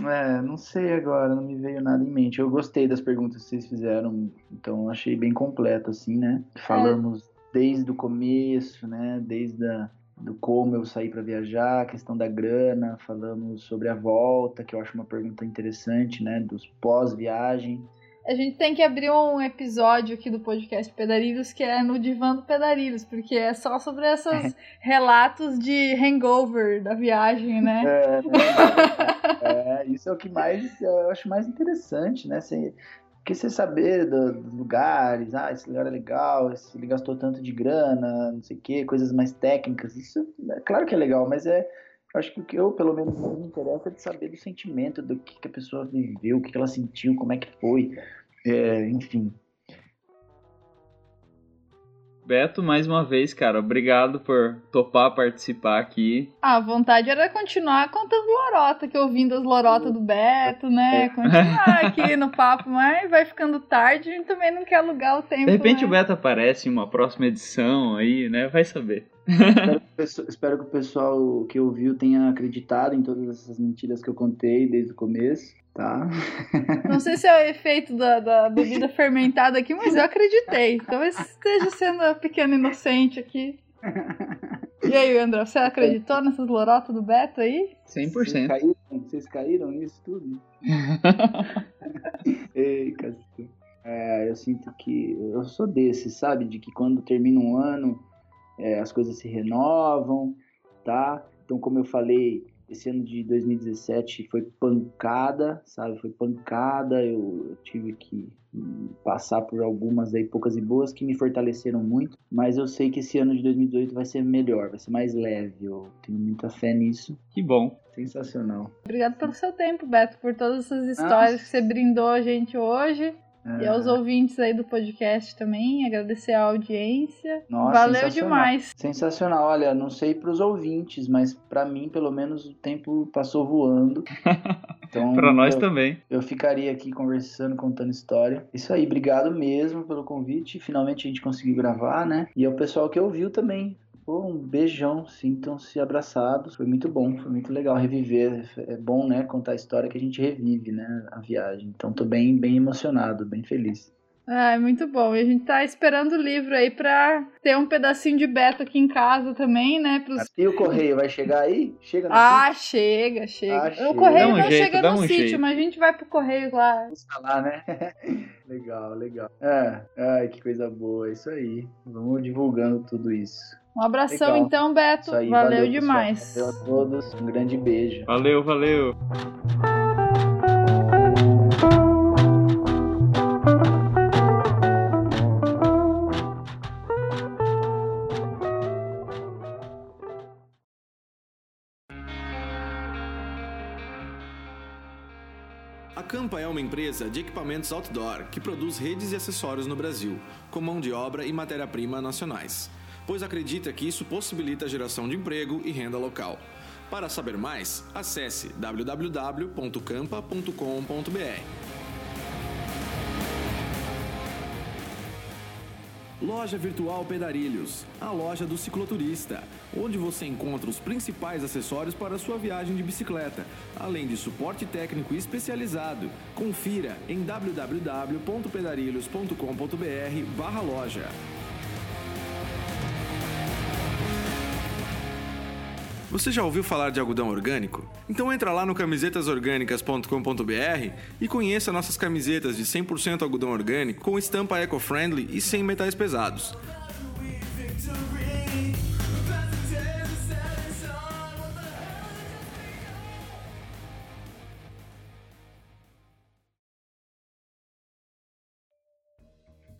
é, não sei agora, não me veio nada em mente. Eu gostei das perguntas que vocês fizeram, então achei bem completo, assim, né? Falamos desde o começo, né? Desde a, do como eu saí para viajar, a questão da grana, falamos sobre a volta, que eu acho uma pergunta interessante, né? Dos pós-viagem. A gente tem que abrir um episódio aqui do podcast Pedarilhos que é no Divã do Pedarilhos, porque é só sobre esses relatos de hangover da viagem, né? É, né? É, isso é o que mais eu acho mais interessante, né? Porque você saber do- dos lugares, ah, esse lugar é legal, esse- ele gastou tanto de grana, não sei o quê, coisas mais técnicas, isso é claro que é legal, mas é acho que o que eu, pelo menos, me interessa é de saber do sentimento, do que, que a pessoa viveu, o que, que ela sentiu, como é que foi, é, enfim. Beto, mais uma vez, cara, obrigado por topar participar aqui. Ah, a vontade era continuar contando lorota, que ouvindo as lorotas do Beto, né? Continuar aqui no papo, mas vai ficando tarde e também não quer alugar o tempo. De repente né? o Beto aparece em uma próxima edição aí, né? Vai saber. espero, espero que o pessoal que ouviu tenha acreditado em todas essas mentiras que eu contei desde o começo, tá? Não sei se é o efeito da, da bebida fermentada aqui, mas eu acreditei. Talvez esteja sendo a pequena inocente aqui. E aí, André, você acreditou nessas lorotas do Beto aí? Vocês 100%. caíram, vocês caíram nisso tudo? Ei, cacete. É, eu sinto que eu sou desse, sabe? De que quando termina um ano, é, as coisas se renovam, tá? Então, como eu falei, esse ano de 2017 foi pancada, sabe? Foi pancada. Eu, eu tive que hum, passar por algumas aí, poucas e boas, que me fortaleceram muito. Mas eu sei que esse ano de 2018 vai ser melhor, vai ser mais leve. Eu tenho muita fé nisso. Que bom. Sensacional. Obrigado pelo seu tempo, Beto, por todas essas histórias que você brindou a gente hoje. E É. aos ouvintes aí do podcast também, agradecer a audiência. Nossa, Valeu sensacional. demais. Sensacional. Olha, não sei para os ouvintes, mas para mim, pelo menos, o tempo passou voando. Então, Pra nós eu, também. eu ficaria aqui conversando, contando história. Isso aí, obrigado mesmo pelo convite. Finalmente a gente conseguiu gravar, né? E ao pessoal que ouviu também. Pô, um beijão, sintam-se abraçados. Foi muito bom, foi muito legal reviver. É bom, né, contar a história que a gente revive, né, a viagem. Então tô bem, bem emocionado, bem feliz. Ai, muito bom. E a gente tá esperando o livro aí pra ter um pedacinho de Beto aqui em casa também, né? Pros... E o correio vai chegar aí? Chega no Ah, chega, chega. Ah, o correio um não jeito, chega no um sítio, jeito. mas a gente vai pro correio lá. Vamos falar, né? legal, legal. É, ai, que coisa boa, é isso aí. Vamos divulgando tudo isso. Um abração Legal. então, Beto. Aí, valeu, pessoal. demais. Valeu a todos, um grande beijo. Valeu, valeu. Campa é uma empresa de equipamentos outdoor que produz redes e acessórios no Brasil, com mão de obra e matéria-prima nacionais. pois acredita que isso possibilita a geração de emprego e renda local. Para saber mais, acesse www.campa.com.br. Loja Virtual Pedarilhos, a loja do cicloturista, onde você encontra os principais acessórios para a sua viagem de bicicleta, além de suporte técnico especializado. Confira em www.pedarilhos.com.br/loja. Você já ouviu falar de algodão orgânico? Então entra lá no camisetasorgânicas.com.br e conheça nossas camisetas de 100% algodão orgânico com estampa eco-friendly e sem metais pesados.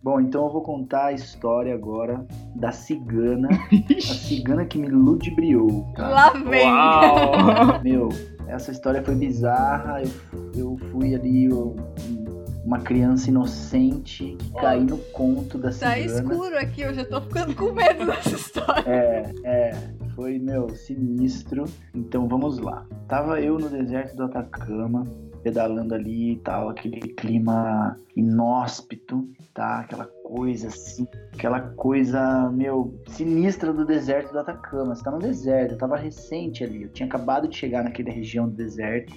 Bom, então eu vou contar a história agora da cigana, a cigana que me ludibriou. Tá? Lá vem. Uau! Meu, essa história foi bizarra. Eu, eu fui ali eu- uma criança inocente que caí no conto da Tá cigana. escuro aqui, eu já tô ficando com medo dessa história. É, é, foi, meu, sinistro. Então vamos lá. Tava eu no deserto do Atacama, pedalando ali e tal, aquele clima inóspito, tá? Aquela coisa assim, aquela coisa, meu, sinistra do deserto do Atacama. Você tá no deserto, eu tava recente ali, eu tinha acabado de chegar naquela região do deserto.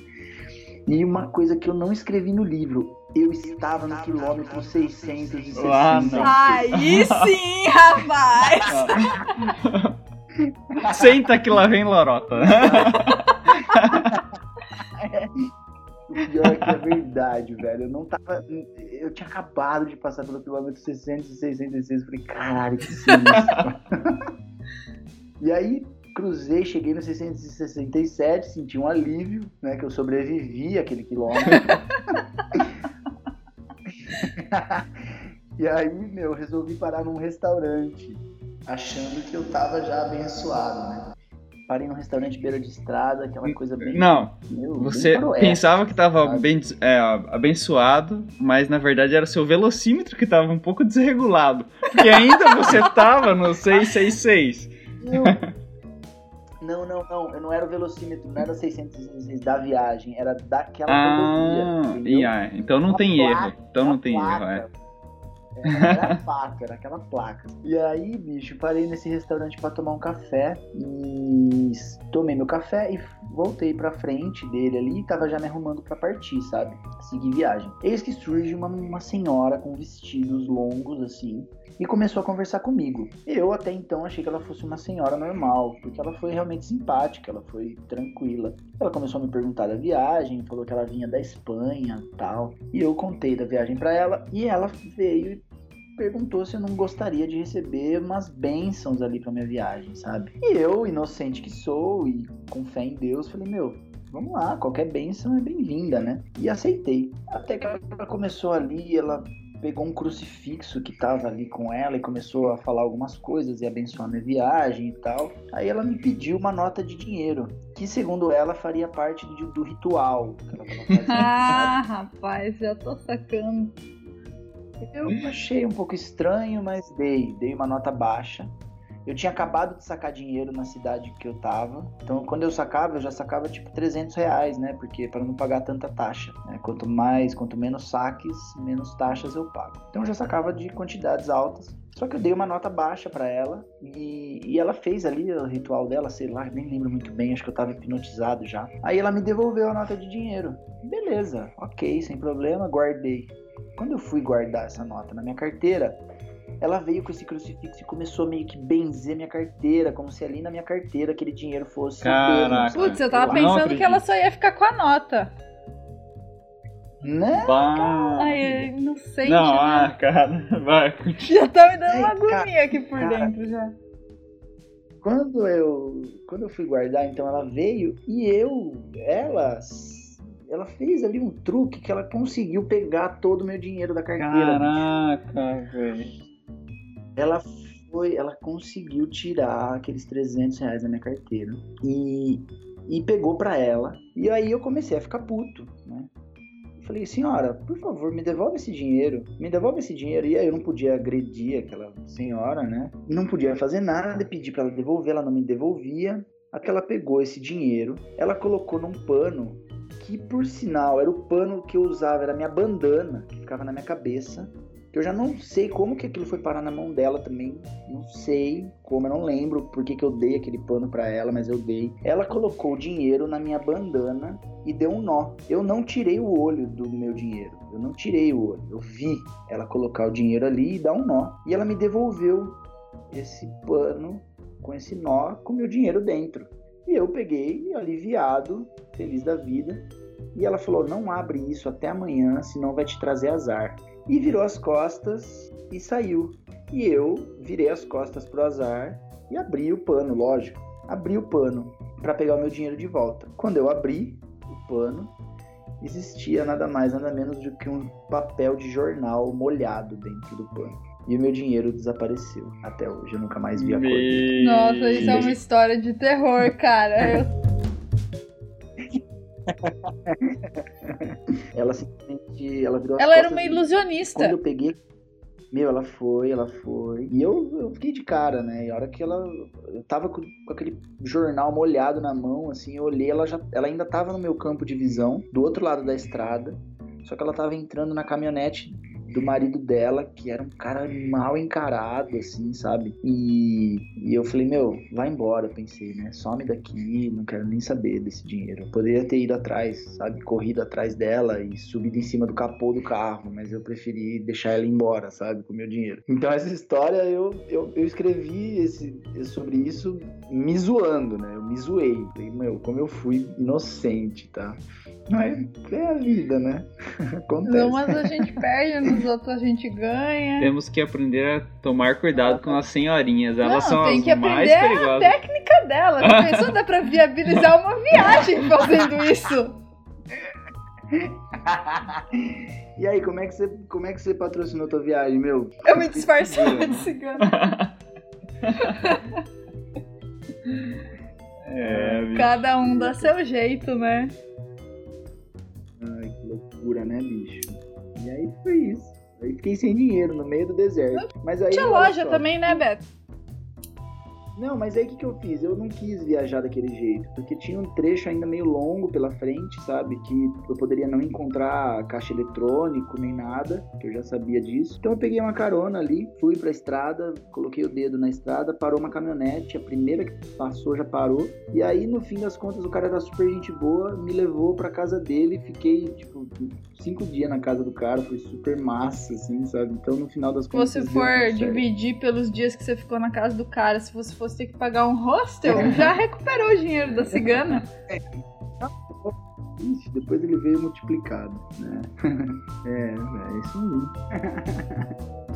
E uma coisa que eu não escrevi no livro, eu estava no quilômetro 660. Ah, não. Aí sim, rapaz! Senta que lá vem lorota. O pior é que é verdade, velho. Eu não tava. Eu tinha acabado de passar pelo quilômetro 666. Eu falei, caralho, que sinistro. e aí, cruzei, cheguei no 667, senti um alívio, né? Que eu sobrevivi àquele quilômetro. e aí, meu, resolvi parar num restaurante, achando que eu tava já abençoado, né? Parei num restaurante beira de estrada, aquela coisa bem. Não, meu, bem você faroeste. pensava que tava sabe? bem, é, abençoado, mas na verdade era seu velocímetro que tava um pouco desregulado. Porque ainda você tava no 666. Não. Não, não, não. Eu não era o velocímetro, não era o 616 da viagem, era daquela Ah, rodovia. aí, então não tem placa, erro. Então não tem erro, placa. é. É, era a placa, era aquela placa. E aí, bicho, parei nesse restaurante pra tomar um café e tomei meu café e voltei pra frente dele ali e tava já me arrumando pra partir, sabe? Seguir viagem. Eis que surge uma, uma senhora com vestidos longos assim e começou a conversar comigo. Eu até então achei que ela fosse uma senhora normal, porque ela foi realmente simpática, ela foi tranquila. Ela começou a me perguntar da viagem, falou que ela vinha da Espanha, tal. E eu contei da viagem pra ela e ela veio e perguntou se eu não gostaria de receber umas bênçãos ali pra minha viagem, sabe? E eu, inocente que sou e com fé em Deus, falei, meu, vamos lá, qualquer bênção é bem-vinda, né? E aceitei. Até que ela começou ali, ela pegou um crucifixo que tava ali com ela e começou a falar algumas coisas e abençoar minha viagem e tal. Aí ela me pediu uma nota de dinheiro, que segundo ela faria parte do, do ritual fazendo. Ah, rapaz, já tô sacando. Eu achei um pouco estranho, mas dei. Dei uma nota baixa. Eu tinha acabado de sacar dinheiro na cidade que eu tava. Então, quando eu sacava, eu já sacava tipo 300 reais, né? Porque para não pagar tanta taxa. né? Quanto mais, quanto menos saques, menos taxas eu pago. Então, eu já sacava de quantidades altas. Só que eu dei uma nota baixa para ela e, e ela fez ali o ritual dela, sei lá, nem lembro muito bem, acho que eu tava hipnotizado já. Aí ela me devolveu a nota de dinheiro. Beleza, ok, sem problema, guardei. Quando eu fui guardar essa nota na minha carteira, ela veio com esse crucifixo e começou a meio que benzer minha carteira, como se ali na minha carteira aquele dinheiro fosse. Caraca. Putz, eu tava pensando que ela só ia ficar com a nota. Né? Bah. Ai, não sei. Não, já, ah, cara, vai, já tá me dando uma Ai, cara, agonia aqui por cara. dentro já. Quando eu, quando eu fui guardar, então ela veio e eu, ela, ela fez ali um truque que ela conseguiu pegar todo o meu dinheiro da carteira. Caraca, velho. Ela foi, ela conseguiu tirar aqueles 300 reais da minha carteira e, e pegou pra ela. E aí eu comecei a ficar puto, né? Falei, senhora, por favor, me devolve esse dinheiro. Me devolve esse dinheiro. E aí eu não podia agredir aquela senhora, né? Não podia fazer nada, pedi para ela devolver, ela não me devolvia. Até ela pegou esse dinheiro, ela colocou num pano que, por sinal, era o pano que eu usava, era a minha bandana que ficava na minha cabeça. Que eu já não sei como que aquilo foi parar na mão dela também. Não sei como, eu não lembro por que, que eu dei aquele pano para ela, mas eu dei. Ela colocou o dinheiro na minha bandana e deu um nó. Eu não tirei o olho do meu dinheiro. Eu não tirei o olho. Eu vi ela colocar o dinheiro ali e dar um nó. E ela me devolveu esse pano com esse nó com meu dinheiro dentro. E eu peguei, aliviado, feliz da vida. E ela falou: não abre isso até amanhã, senão vai te trazer azar e virou as costas e saiu. E eu virei as costas pro azar e abri o pano, lógico. Abri o pano para pegar o meu dinheiro de volta. Quando eu abri o pano, existia nada mais, nada menos do que um papel de jornal molhado dentro do pano. E o meu dinheiro desapareceu. Até hoje, eu nunca mais vi a cor. Nossa, isso é uma história de terror, cara. Eu ela simplesmente. Ela virou Ela era uma ilusionista. Quando eu peguei. Meu, ela foi, ela foi. E eu, eu fiquei de cara, né? E a hora que ela. Eu tava com, com, aquele jornal molhado na mão, assim, eu olhei, ela, já, ela ainda tava no meu campo de visão, do outro lado da estrada. Só que ela tava entrando na caminhonete do marido dela, que era um cara mal encarado, assim, sabe? E, e eu falei, meu, vai embora, pensei, né? Some daqui, não quero nem saber desse dinheiro. Eu poderia ter ido atrás, sabe? Corrido atrás dela e subido em cima do capô do carro, mas eu preferi deixar ela embora, sabe? Com o meu dinheiro. Então essa história eu, eu, eu escrevi esse, sobre isso me zoando, né? Eu me zoei. Falei, meu, como eu fui inocente, tá? Mas é a vida, né? Acontece. Umas a gente perde, nos outros a gente ganha. Temos que aprender a tomar cuidado com as senhorinhas. Elas Não, são tem as que mais aprender perigosas. a técnica dela. Já pensou? Dá pra viabilizar uma viagem fazendo isso. e aí, como é, que você, como é que você patrocinou tua viagem, meu? Eu me disfarçava de cigano. É. Cada um dá seu jeito, né? Ai, que loucura, né, bicho? E aí foi isso. Aí fiquei sem dinheiro no meio do deserto. Mas aí, Tinha loja só. também, né, Beto? Não, mas aí o que, que eu fiz? Eu não quis viajar daquele jeito, porque tinha um trecho ainda meio longo pela frente, sabe? Que eu poderia não encontrar caixa eletrônico nem nada, que eu já sabia disso. Então eu peguei uma carona ali, fui pra estrada, coloquei o dedo na estrada, parou uma caminhonete, a primeira que passou já parou. E aí, no fim das contas, o cara era super gente boa, me levou pra casa dele, fiquei, tipo, cinco dias na casa do cara, foi super massa, assim, sabe? Então no final das Se contas. você deu for dividir pelos dias que você ficou na casa do cara, se você fosse ter que pagar um hostel, já recuperou o dinheiro da cigana. Ixi, depois ele veio multiplicado, né? é, é isso aí.